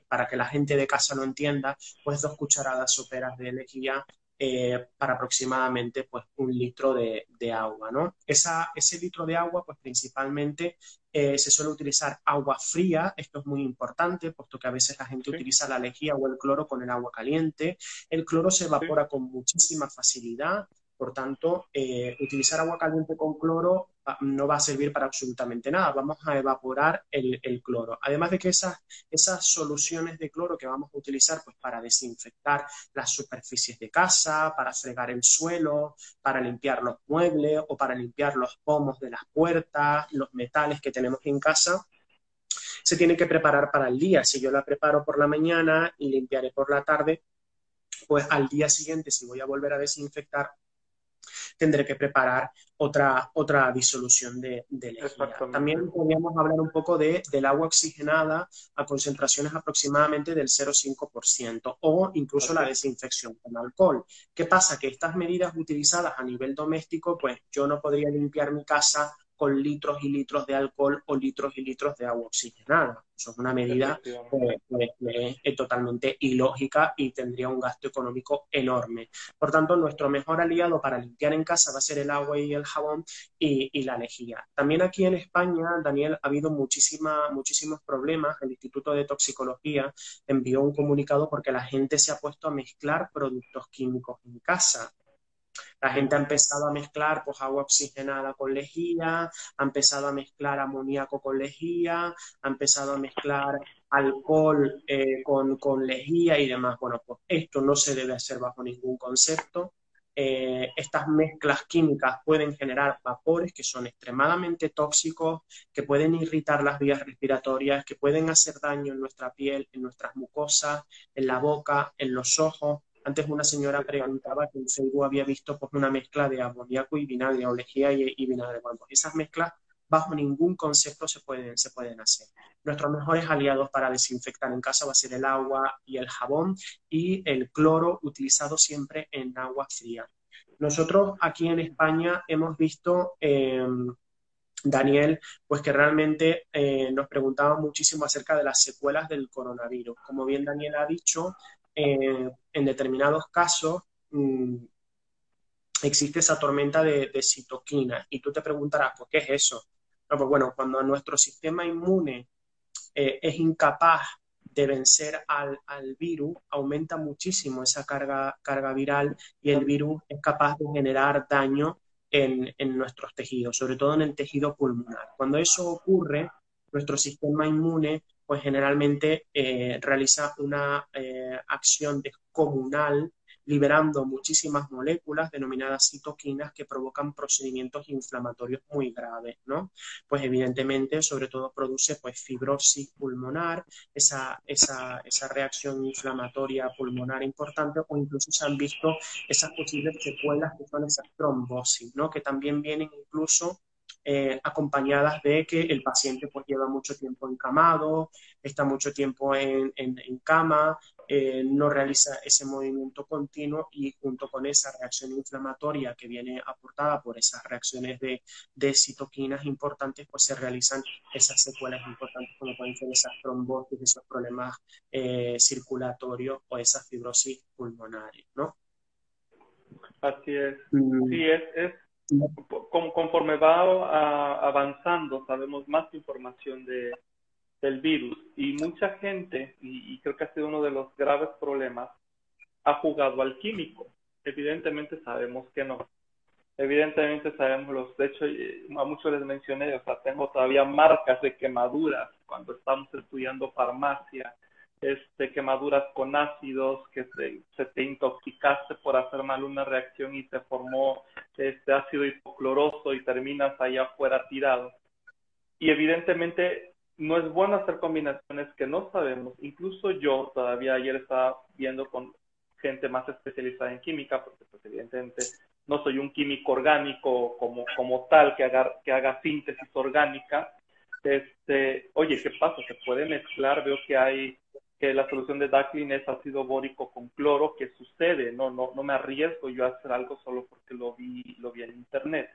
para que la gente de casa lo entienda, pues dos cucharadas soperas de lejía eh, para aproximadamente pues, un litro de, agua. ¿no? Esa, ese litro de agua, pues principalmente eh, se suele utilizar agua fría, esto es muy importante, puesto que a veces la gente utiliza la lejía o el cloro con el agua caliente. El cloro se evapora con muchísima facilidad, Por tanto, eh, utilizar agua caliente con cloro no va a servir para absolutamente nada. Vamos a evaporar el, cloro. Además de que esas, esas soluciones de cloro que vamos a utilizar pues, para desinfectar las superficies de casa, para fregar el suelo, para limpiar los muebles o para limpiar los pomos de las puertas, los metales que tenemos en casa, se tiene que preparar para el día. Si yo la preparo por la mañana y limpiaré por la tarde, pues al día siguiente, si voy a volver a desinfectar, tendré que preparar otra, otra disolución de, de lejía. También podríamos hablar un poco de, del agua oxigenada a concentraciones aproximadamente del 0,5% o incluso la desinfección con alcohol. ¿Qué pasa? Que estas medidas utilizadas a nivel doméstico, pues yo no podría limpiar mi casa con litros y litros de alcohol o litros y litros de agua oxigenada. Eso es una medida totalmente ilógica y tendría un gasto económico enorme. Por tanto, nuestro mejor aliado para limpiar en casa va a ser el agua y el jabón y, la lejía. También aquí en España, Daniel, ha habido muchísima, muchísimos problemas. El Instituto de Toxicología envió un comunicado porque la gente se ha puesto a mezclar productos químicos en casa. La gente ha empezado a mezclar pues, agua oxigenada con lejía, ha empezado a mezclar amoníaco con lejía, ha empezado a mezclar alcohol eh, con, con, lejía y demás. Bueno, pues esto no se debe hacer bajo ningún concepto. Eh, estas mezclas químicas pueden generar vapores que son extremadamente tóxicos, que pueden irritar las vías respiratorias, que pueden hacer daño en nuestra piel, en nuestras mucosas, en la boca, en los ojos. Antes una señora preguntaba que en Facebook había visto pues, una mezcla de amoníaco y vinagre, o lejía y, vinagre. Bueno, esas mezclas bajo ningún concepto se pueden, hacer. Nuestros mejores aliados para desinfectar en casa va a ser el agua y el jabón y el cloro utilizado siempre en agua fría. Nosotros aquí en España hemos visto, em, Daniel, pues que realmente eh, nos preguntaba muchísimo acerca de las secuelas del coronavirus. Como bien Daniel ha dicho, eh, en determinados casos mm, existe esa tormenta de, citoquina y tú te preguntarás, ¿por qué es eso? pues bueno, cuando nuestro sistema inmune eh, es incapaz de vencer al, virus, aumenta muchísimo esa carga, carga viral y el virus es capaz de generar daño en, en, nuestros tejidos, sobre todo en el tejido pulmonar. Cuando eso ocurre, nuestro sistema inmune pues generalmente eh, realiza una eh, acción descomunal liberando muchísimas moléculas denominadas citoquinas que provocan procedimientos inflamatorios muy graves, ¿no? Pues evidentemente, sobre todo produce pues fibrosis pulmonar, esa, esa, esa reacción inflamatoria pulmonar importante, o incluso se han visto esas posibles secuelas que son esas trombosis, ¿no? Que también vienen incluso eh, acompañadas de que el paciente pues lleva mucho tiempo encamado, está mucho tiempo en, cama, eh, no realiza ese movimiento continuo y junto con esa reacción inflamatoria que viene aportada por esas reacciones de, citoquinas importantes, pues se realizan esas secuelas importantes como pueden ser esas trombosis, esos problemas eh, circulatorios o esas fibrosis pulmonares, ¿no? Así es. Mm. Sí, es conforme va avanzando, sabemos más información de, del virus y mucha gente, y, creo que ha sido uno de los graves problemas, ha jugado al químico. Evidentemente sabemos que no. Evidentemente sabemos los, de hecho a muchos les mencioné, o sea, tengo todavía marcas de quemaduras cuando estamos estudiando farmacia, este, quemaduras con ácidos, que se, te intoxicaste por hacer mal una reacción y te formó este ácido hipocloroso y terminas allá afuera tirado. Y evidentemente no es bueno hacer combinaciones que no sabemos. Incluso yo todavía ayer estaba viendo con gente más especializada en química, porque pues, evidentemente no soy un químico orgánico como, como tal que haga, que haga síntesis orgánica. Este, oye, ¿qué pasa? ¿Se puede mezclar? Veo que hay que la solución de Daclin es ácido bórico con cloro, ¿qué sucede? No, no, no me arriesgo yo a hacer algo solo porque lo vi, lo vi en internet.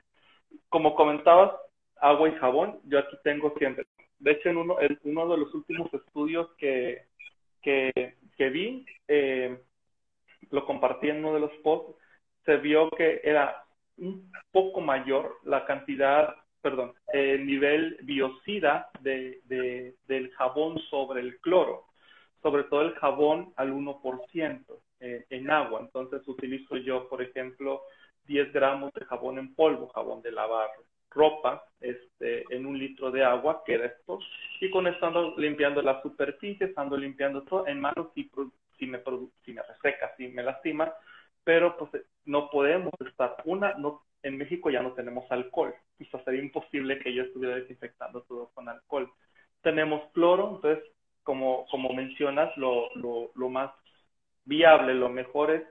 Como comentabas, agua y jabón, yo aquí tengo siempre. De hecho, en uno, en uno de los últimos estudios que, que, que vi, eh, lo compartí en uno de los posts, se vio que era un poco mayor la cantidad, perdón, el nivel biocida de, del jabón sobre el cloro sobre todo el jabón al 1% eh, en agua. Entonces utilizo yo, por ejemplo, 10 gramos de jabón en polvo, jabón de lavar ropa, este, en un litro de agua, queda esto, y con esto ando limpiando las superficies, ando limpiando todo, en manos si, si, me, si me reseca, si me lastima, pero pues no podemos estar, una, no, en México ya no tenemos alcohol, o sería imposible que yo estuviera desinfectando todo con alcohol. Tenemos cloro, entonces, como, como mencionas, lo, lo, más viable, lo mejor es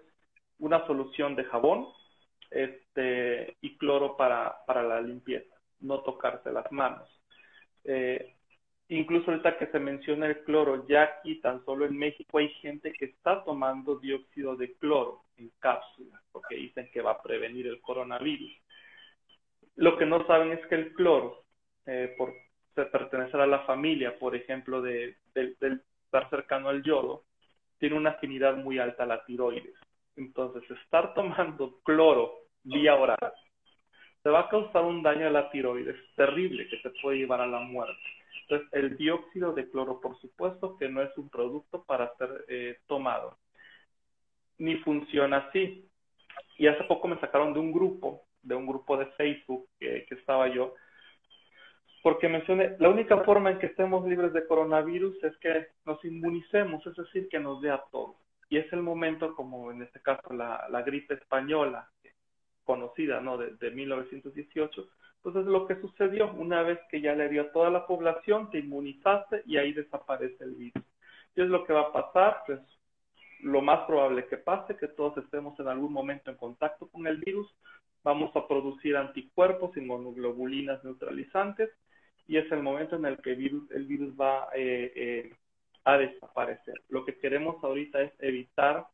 una solución de jabón este, y cloro para, para la limpieza, no tocarse las manos. Eh, incluso ahorita que se menciona el cloro, ya aquí tan solo en México hay gente que está tomando dióxido de cloro en cápsulas, porque dicen que va a prevenir el coronavirus. Lo que no saben es que el cloro, eh, por pertenecer a la familia, por ejemplo, de, de, estar cercano al yodo, tiene una afinidad muy alta a la tiroides. Entonces, estar tomando cloro vía oral te va a causar un daño a la tiroides terrible que te puede llevar a la muerte. Entonces, el dióxido de cloro, por supuesto, que no es un producto para ser eh, tomado, ni funciona así. Y hace poco me sacaron de un grupo, de un grupo de Facebook que, que estaba yo, porque mencioné, la única forma en que estemos libres de coronavirus es que nos inmunicemos, es decir, que nos dé a todos y es el momento, como en este caso la, gripe española, conocida, ¿no? De, de 1918, pues es lo que sucedió una vez que ya le dio a toda la población, te inmunizaste y ahí desaparece el virus. ¿Qué es lo que va a pasar? Pues lo más probable que pase, que todos estemos en algún momento en contacto con el virus, vamos a producir anticuerpos, inmunoglobulinas neutralizantes, y es el momento en el que el virus, va eh, eh, a desaparecer. Lo que queremos ahorita es evitar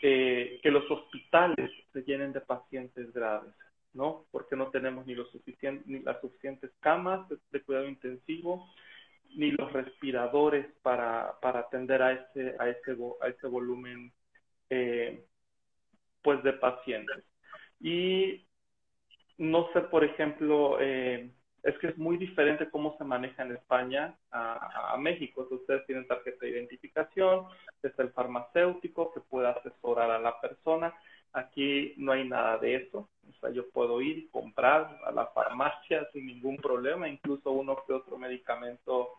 que los hospitales se llenen de pacientes graves, ¿no? Porque no tenemos ni, los ni las suficientes camas de, cuidado intensivo, ni los respiradores para, para atender a ese, a ese, a ese volumen eh, pues de pacientes. Y no sé, por ejemplo, eh, es que es muy diferente cómo se maneja en España a, México. ustedes tienen tarjeta de identificación, está el farmacéutico que puede asesorar a la persona. Aquí no hay nada de eso. O sea, yo puedo ir y comprar a la farmacia sin ningún problema, incluso uno que otro medicamento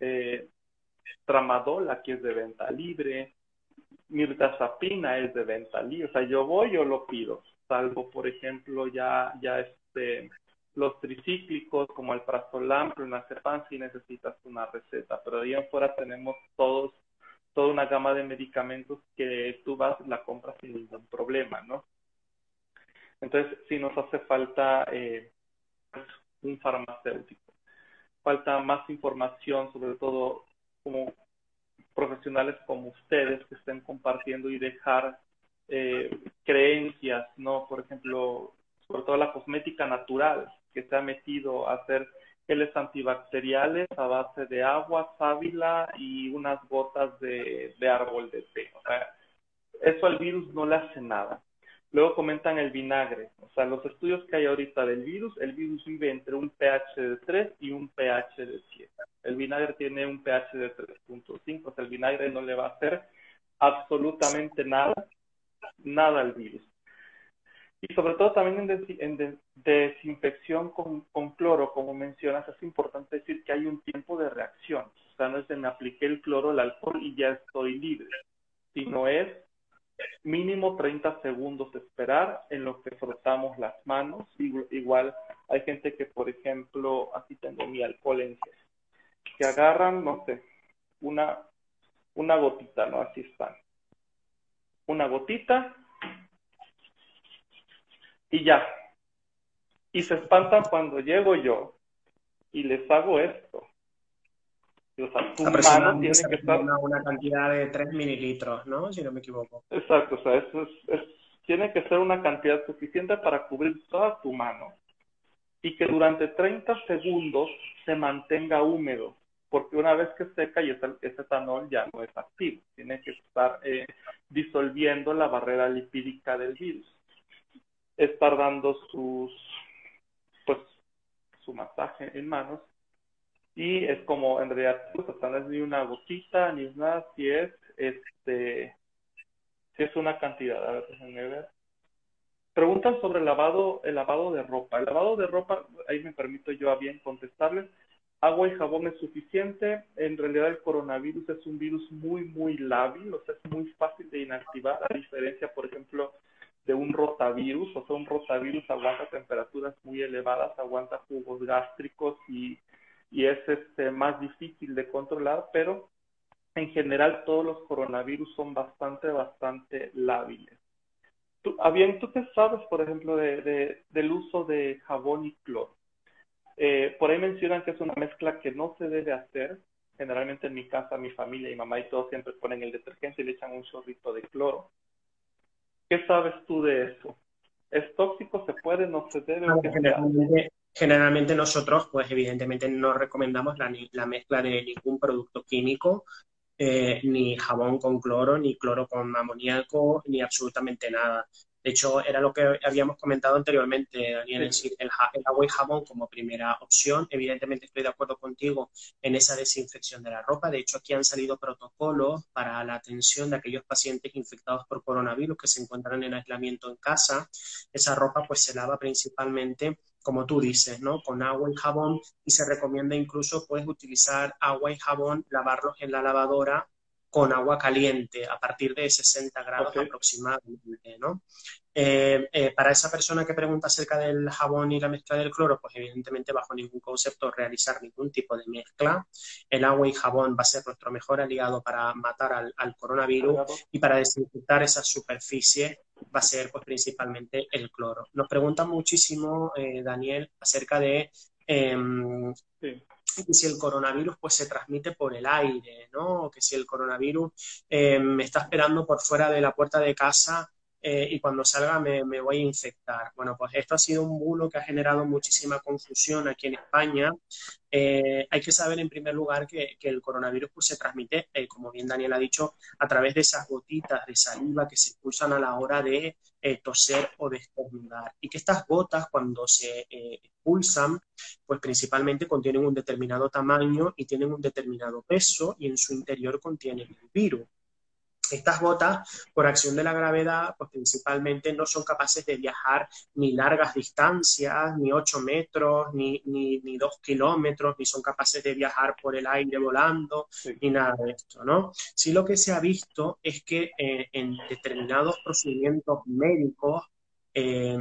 eh, tramadol aquí es de venta libre, mirtazapina es de venta libre. O sea, yo voy, yo lo pido, salvo, por ejemplo, ya, ya este los tricíclicos como el prazolam, clonazepam, si necesitas una receta, pero ahí en fuera tenemos todos toda una gama de medicamentos que tú vas la compras sin ningún problema, ¿no? Entonces, si nos hace falta eh, un farmacéutico, falta más información, sobre todo como profesionales como ustedes que estén compartiendo y dejar eh, creencias, ¿no? Por ejemplo, sobre todo la cosmética natural, que se ha metido a hacer geles antibacteriales a base de agua, sábila y unas gotas de, árbol de té. O sea, eso al virus no le hace nada. Luego comentan el vinagre. O sea, los estudios que hay ahorita del virus, el virus vive entre un pH de 3 y un pH de 7. El vinagre tiene un pH de 3.5. O sea, el vinagre no le va a hacer absolutamente nada, nada al virus. Y sobre todo también en, desinfección con, cloro, como mencionas, es importante decir que hay un tiempo de reacción. O sea, no es de me apliqué el cloro, el alcohol y ya estoy libre, sino es mínimo 30 segundos esperar en lo que frotamos las manos. Igual hay gente que, por ejemplo, aquí tengo mi alcohol en gel, que agarran, no sé, una, una gotita, ¿no? Así están. Una gotita, y ya. Y se espantan cuando llego yo y les hago esto. o sea, tu mano tiene que estar... Una, cantidad de 3 mililitros, ¿no? Si no me equivoco. Exacto, o sea, eso es, tiene que ser una cantidad suficiente para cubrir toda tu mano y que durante 30 segundos se mantenga húmedo, porque una vez que seca y ese, etanol ya no es activo, tiene que estar eh, disolviendo la barrera lipídica del virus estar dando sus, pues, su masaje en manos. Y es como, en realidad, pues, no es ni una gotita, ni nada, si es, este, si es una cantidad, a ver, déjenme preguntan sobre el lavado, el lavado de ropa. El lavado de ropa, ahí me permito yo a bien contestarles. Agua y jabón es suficiente. En realidad el coronavirus es un virus muy, muy lábil, o sea, es muy fácil de inactivar, a diferencia, por ejemplo, de un rotavirus. O sea, un rotavirus aguanta temperaturas muy elevadas, aguanta jugos gástricos y, y es este, más difícil de controlar, pero en general todos los coronavirus son bastante, bastante lábiles. Tú, ¿tú qué sabes, por ejemplo, de, del uso de jabón y cloro? Eh, por ahí mencionan que es una mezcla que no se debe hacer. Generalmente en mi casa, mi familia y mamá y todos siempre ponen el detergente y le echan un chorrito de cloro. ¿Qué sabes tú de eso? ¿Es tóxico? ¿Se puede? ¿No se debe? generalmente, generalmente, nosotros, pues evidentemente no recomendamos la, la mezcla de ningún producto químico eh, ni jabón con cloro, ni cloro con amoníaco, ni absolutamente nada. De hecho, era lo que habíamos comentado anteriormente, Daniel, el, agua y jabón como primera opción. Evidentemente estoy de acuerdo contigo en esa desinfección de la ropa. De hecho, aquí han salido protocolos para la atención de aquellos pacientes infectados por coronavirus que se encuentran en aislamiento en casa. Esa ropa pues se lava principalmente como tú dices, ¿no? Con agua y jabón y se recomienda incluso puedes utilizar agua y jabón, lavarlos en la lavadora con agua caliente a partir de 60 grados aproximadamente, ¿no? Eh, eh, para esa persona que pregunta acerca del jabón y la mezcla del cloro, pues evidentemente bajo ningún concepto realizar ningún tipo de mezcla. El agua y jabón va a ser nuestro mejor aliado para matar al, coronavirus y para desinfectar esa superficie va a ser pues principalmente el cloro. Nos preguntan muchísimo, eh, Daniel, acerca de em, si el coronavirus pues se transmite por el aire, ¿no? O que si el coronavirus em, está esperando por fuera de la puerta de casa eh, y cuando salga me, voy a infectar. Bueno, pues esto ha sido un bulo que ha generado muchísima confusión aquí en España. Eh, hay que saber en primer lugar que, el coronavirus pues, se transmite, eh, como bien Daniel ha dicho, a través de esas gotitas de saliva que se expulsan a la hora de toser o de estornudar. Y que estas gotas cuando se expulsan, pues principalmente contienen un determinado tamaño y tienen un determinado peso y en su interior contienen el virus. Estas gotas, por acción de la gravedad, pues principalmente no son capaces de viajar ni largas distancias, ni 8 metros, ni, ni, ni 2 kilómetros, ni son capaces de viajar por el aire volando, ni nada de esto, ¿no? Sí lo que se ha visto es que eh, en determinados procedimientos médicos, eh,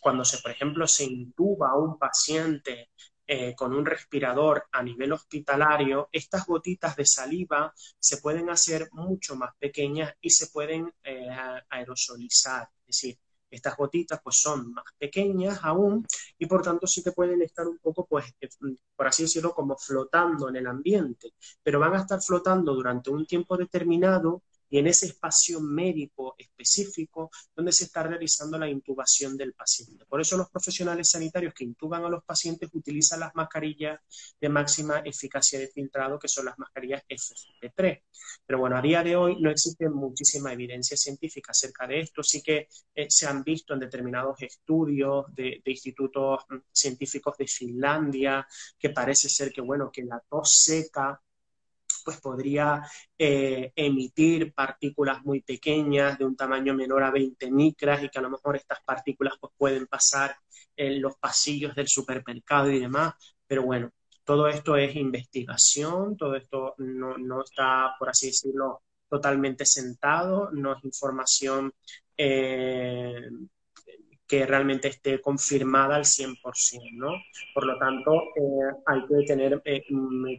cuando se, por ejemplo, se intuba a un paciente eh, con un respirador a nivel hospitalario, estas gotitas de saliva se pueden hacer mucho más pequeñas y se pueden eh, aerosolizar. Es decir, estas gotitas pues son más pequeñas aún y por tanto sí que pueden estar un poco, pues, eh, por así decirlo, como flotando en el ambiente, pero van a estar flotando durante un tiempo determinado y en ese espacio médico específico donde se está realizando la intubación del paciente. Por eso los profesionales sanitarios que intuban a los pacientes utilizan las mascarillas de máxima eficacia de filtrado, que son las mascarillas FFP3. Pero bueno, a día de hoy no existe muchísima evidencia científica acerca de esto. Sí que eh, se han visto en determinados estudios de, de institutos mm, científicos de Finlandia que parece ser que, bueno, que la tos seca pues podría eh, emitir partículas muy pequeñas de un tamaño menor a 20 micras y que a lo mejor estas partículas pues pueden pasar en los pasillos del supermercado y demás. Pero bueno, todo esto es investigación, todo esto no, no está, por así decirlo, totalmente sentado, no es información eh, que realmente esté confirmada al 100%, ¿no? Por lo tanto, eh, hay que tener eh,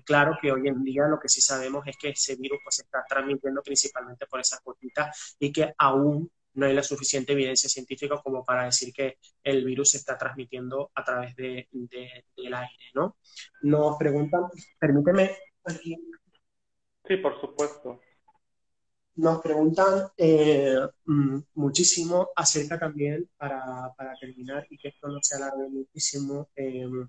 claro que hoy en día lo que sí sabemos es que ese virus pues, se está transmitiendo principalmente por esas gotitas y que aún no hay la suficiente evidencia científica como para decir que el virus se está transmitiendo a través de, del aire, ¿no? Nos preguntan, permíteme. Sí, por supuesto nos preguntan eh, mm, muchísimo acerca también, para, terminar y que esto no se alargue muchísimo, em,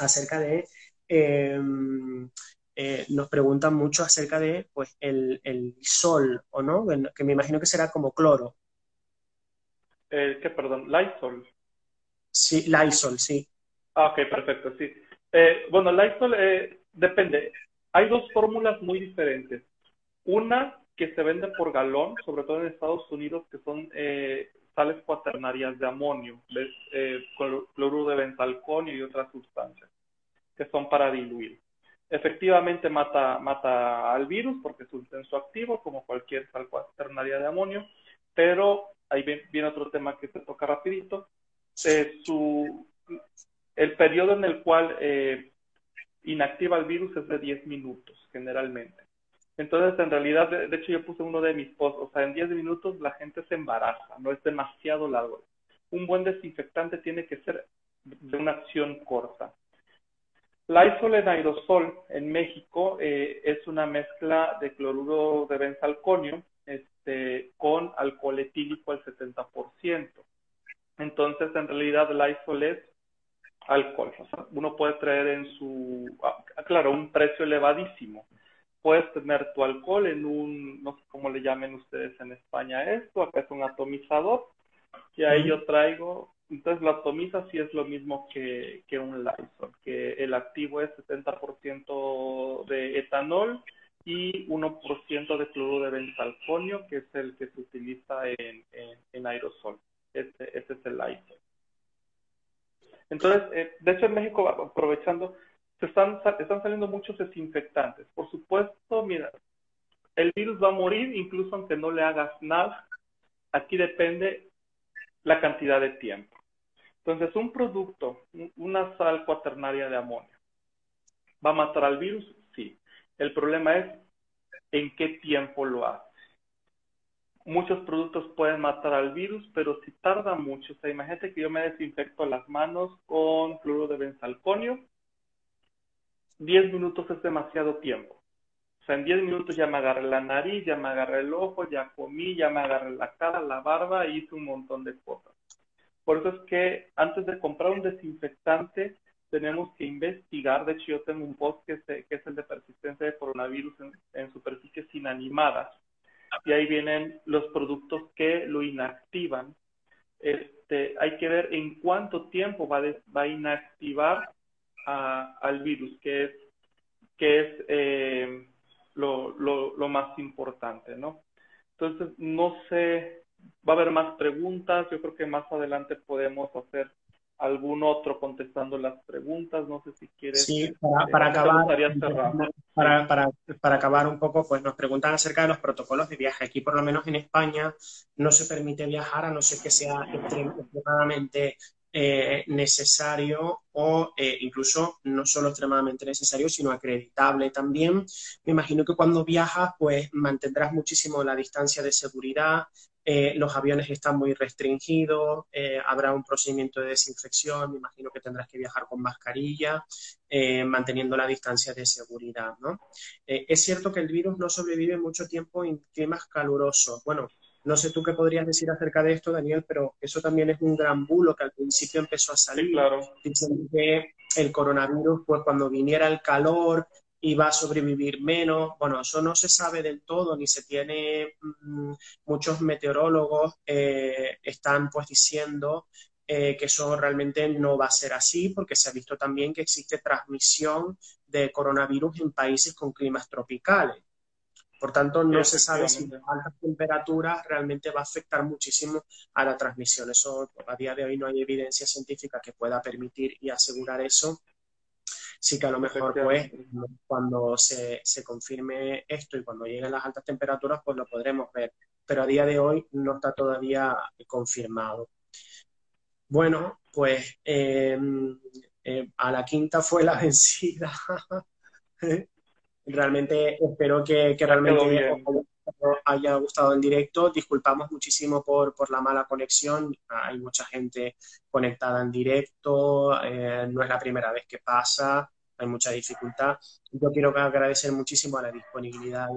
acerca de, em, eh, nos preguntan mucho acerca de pues, el, sol, ¿o no? Que me imagino que será como cloro. Eh, ¿Qué, perdón? Lysol. Sí, Lysol, sí. Ah, ok, perfecto, sí. bueno, Lysol depende. Hay dos fórmulas muy diferentes. Una que se vende por galón, sobre todo en Estados Unidos, que son, eh, sales cuaternarias de amonio, eh, cloruro de bentalconio y otras sustancias que son para diluir. Efectivamente mata, mata al virus porque es un activo como cualquier sal cuaternaria de amonio, pero ahí viene, otro tema que se toca rapidito. Eh, su, el periodo en el cual eh, inactiva el virus es de 10 minutos generalmente. Entonces, en realidad, de, hecho, yo puse uno de mis posts, o sea, en 10 minutos la gente se embaraza, no es demasiado largo. Un buen desinfectante tiene que ser de una acción corta. Lysol en aerosol en México eh, es una mezcla de cloruro de benzalconio este, con alcohol etílico al 70%. Entonces, en realidad, Lysol es alcohol. O sea, uno puede traer en su, ah, claro, un precio elevadísimo puedes tener tu alcohol en un, no sé cómo le llamen ustedes en España esto, acá es un atomizador, y ahí yo traigo, entonces la atomiza sí es lo mismo que, que un Lysol, que el activo es 70% de etanol y 1% de cloruro de benzalconio, que es el que se utiliza en, en, aerosol. Este, este, es el Lysol. Entonces, eh, de hecho en México, aprovechando, están, están saliendo muchos desinfectantes. Por supuesto, mira, el virus va a morir incluso aunque no le hagas nada. Aquí depende la cantidad de tiempo. Entonces, un producto, una sal cuaternaria de amonio, ¿va a matar al virus? Sí. El problema es en qué tiempo lo hace. Muchos productos pueden matar al virus, pero si tarda mucho, o sea, imagínate que yo me desinfecto las manos con cloro de benzalconio, 10 minutos es demasiado tiempo. O sea, en 10 minutos ya me agarré la nariz, ya me agarré el ojo, ya comí, ya me agarré la cara, la barba y hice un montón de cosas. Por eso es que antes de comprar un desinfectante tenemos que investigar. De hecho, yo tengo un post que es, el de persistencia de coronavirus en, superficies inanimadas. Y ahí vienen los productos que lo inactivan. Este, hay que ver en cuánto tiempo va, va a inactivar al virus, que es, que es eh, lo, lo, más importante, ¿no? Entonces, no sé, va a haber más preguntas, yo creo que más adelante podemos hacer algún otro contestando las preguntas, no sé si quieres. Sí, para, este, acabar, para, para, para, acabar un poco, pues nos preguntan acerca de los protocolos de viaje. Aquí, por lo menos en España, no se permite viajar a no ser que sea extremadamente eh, necesario o eh, incluso no solo extremadamente necesario, sino acreditable también. Me imagino que cuando viajas, pues mantendrás muchísimo la distancia de seguridad, eh, los aviones están muy restringidos, habrá un procedimiento de desinfección, me imagino que tendrás que viajar con mascarilla, manteniendo la distancia de seguridad. ¿no? es cierto que el virus no sobrevive mucho tiempo en climas calurosos. Bueno, no sé tú qué podrías decir acerca de esto, Daniel, pero eso también es un gran bulo que al principio empezó a salir. claro. Dicen que el coronavirus, pues cuando viniera el calor, iba a sobrevivir menos. Bueno, eso no se sabe del todo, ni se tiene. Mm, muchos meteorólogos eh, están pues diciendo eh, que eso realmente no va a ser así, porque se ha visto también que existe transmisión de coronavirus en países con climas tropicales. Por tanto, no se sabe si las altas temperaturas realmente va a afectar muchísimo a la transmisión. Eso a día de hoy no hay evidencia científica que pueda permitir y asegurar eso. Sí que a lo mejor pues cuando se, se confirme esto y cuando lleguen las altas temperaturas pues lo podremos ver. Pero a día de hoy no está todavía confirmado. Bueno, pues em, eh, a la quinta fue la vencida. Realmente espero que, realmente os haya gustado el directo. Disculpamos muchísimo por, la mala conexión. Hay mucha gente conectada en directo. Eh, no es la primera vez que pasa. Hay mucha dificultad. Yo quiero agradecer muchísimo a la disponibilidad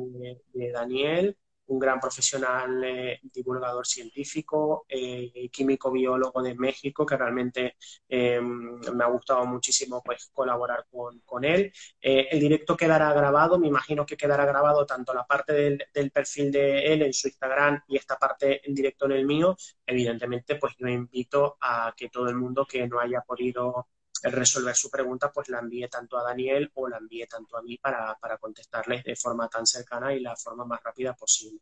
de Daniel un gran profesional eh, divulgador científico, eh, químico biólogo de México, que realmente em, me ha gustado muchísimo pues, colaborar con, él. Eh, el directo quedará grabado, me imagino que quedará grabado tanto la parte del, perfil de él en su Instagram y esta parte en directo en el mío. Evidentemente, pues yo invito a que todo el mundo que no haya podido resolver su pregunta, pues la envíe tanto a Daniel o la envíe tanto a mí para, para contestarles de forma tan cercana y la forma más rápida posible.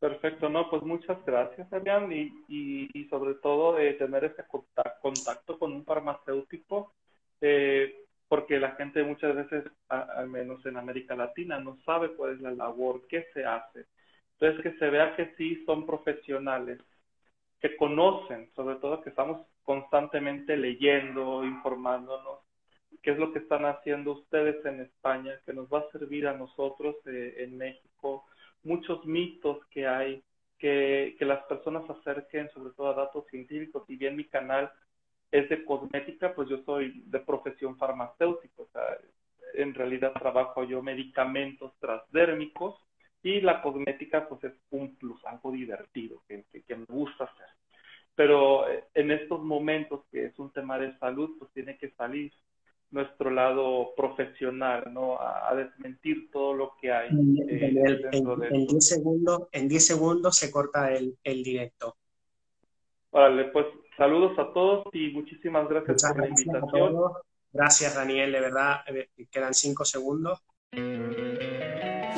Perfecto, no, pues muchas gracias, Adrián, y, y, sobre todo de tener ese contacto con un farmacéutico, eh, porque la gente muchas veces, al menos en América Latina, no sabe cuál es la labor, qué se hace. Entonces, que se vea que sí son profesionales, que conocen, sobre todo que estamos constantemente leyendo, informándonos, qué es lo que están haciendo ustedes en España, que nos va a servir a nosotros eh, en México, muchos mitos que hay, que, que las personas acerquen sobre todo a datos científicos. Si bien mi canal es de cosmética, pues yo soy de profesión farmacéutica, o sea, en realidad trabajo yo medicamentos transdérmicos y la cosmética pues es un plus, algo divertido que, que me gusta hacer. Pero eh, en estos momentos que es un tema de salud, pues tiene que salir nuestro lado profesional, ¿no? A, desmentir todo lo que hay. Eh, en 10 segundos, en 10 segundos se corta el, el directo. Vale, pues saludos a todos y muchísimas gracias por la invitación. Gracias, Daniel, de verdad, eh, quedan 5 segundos.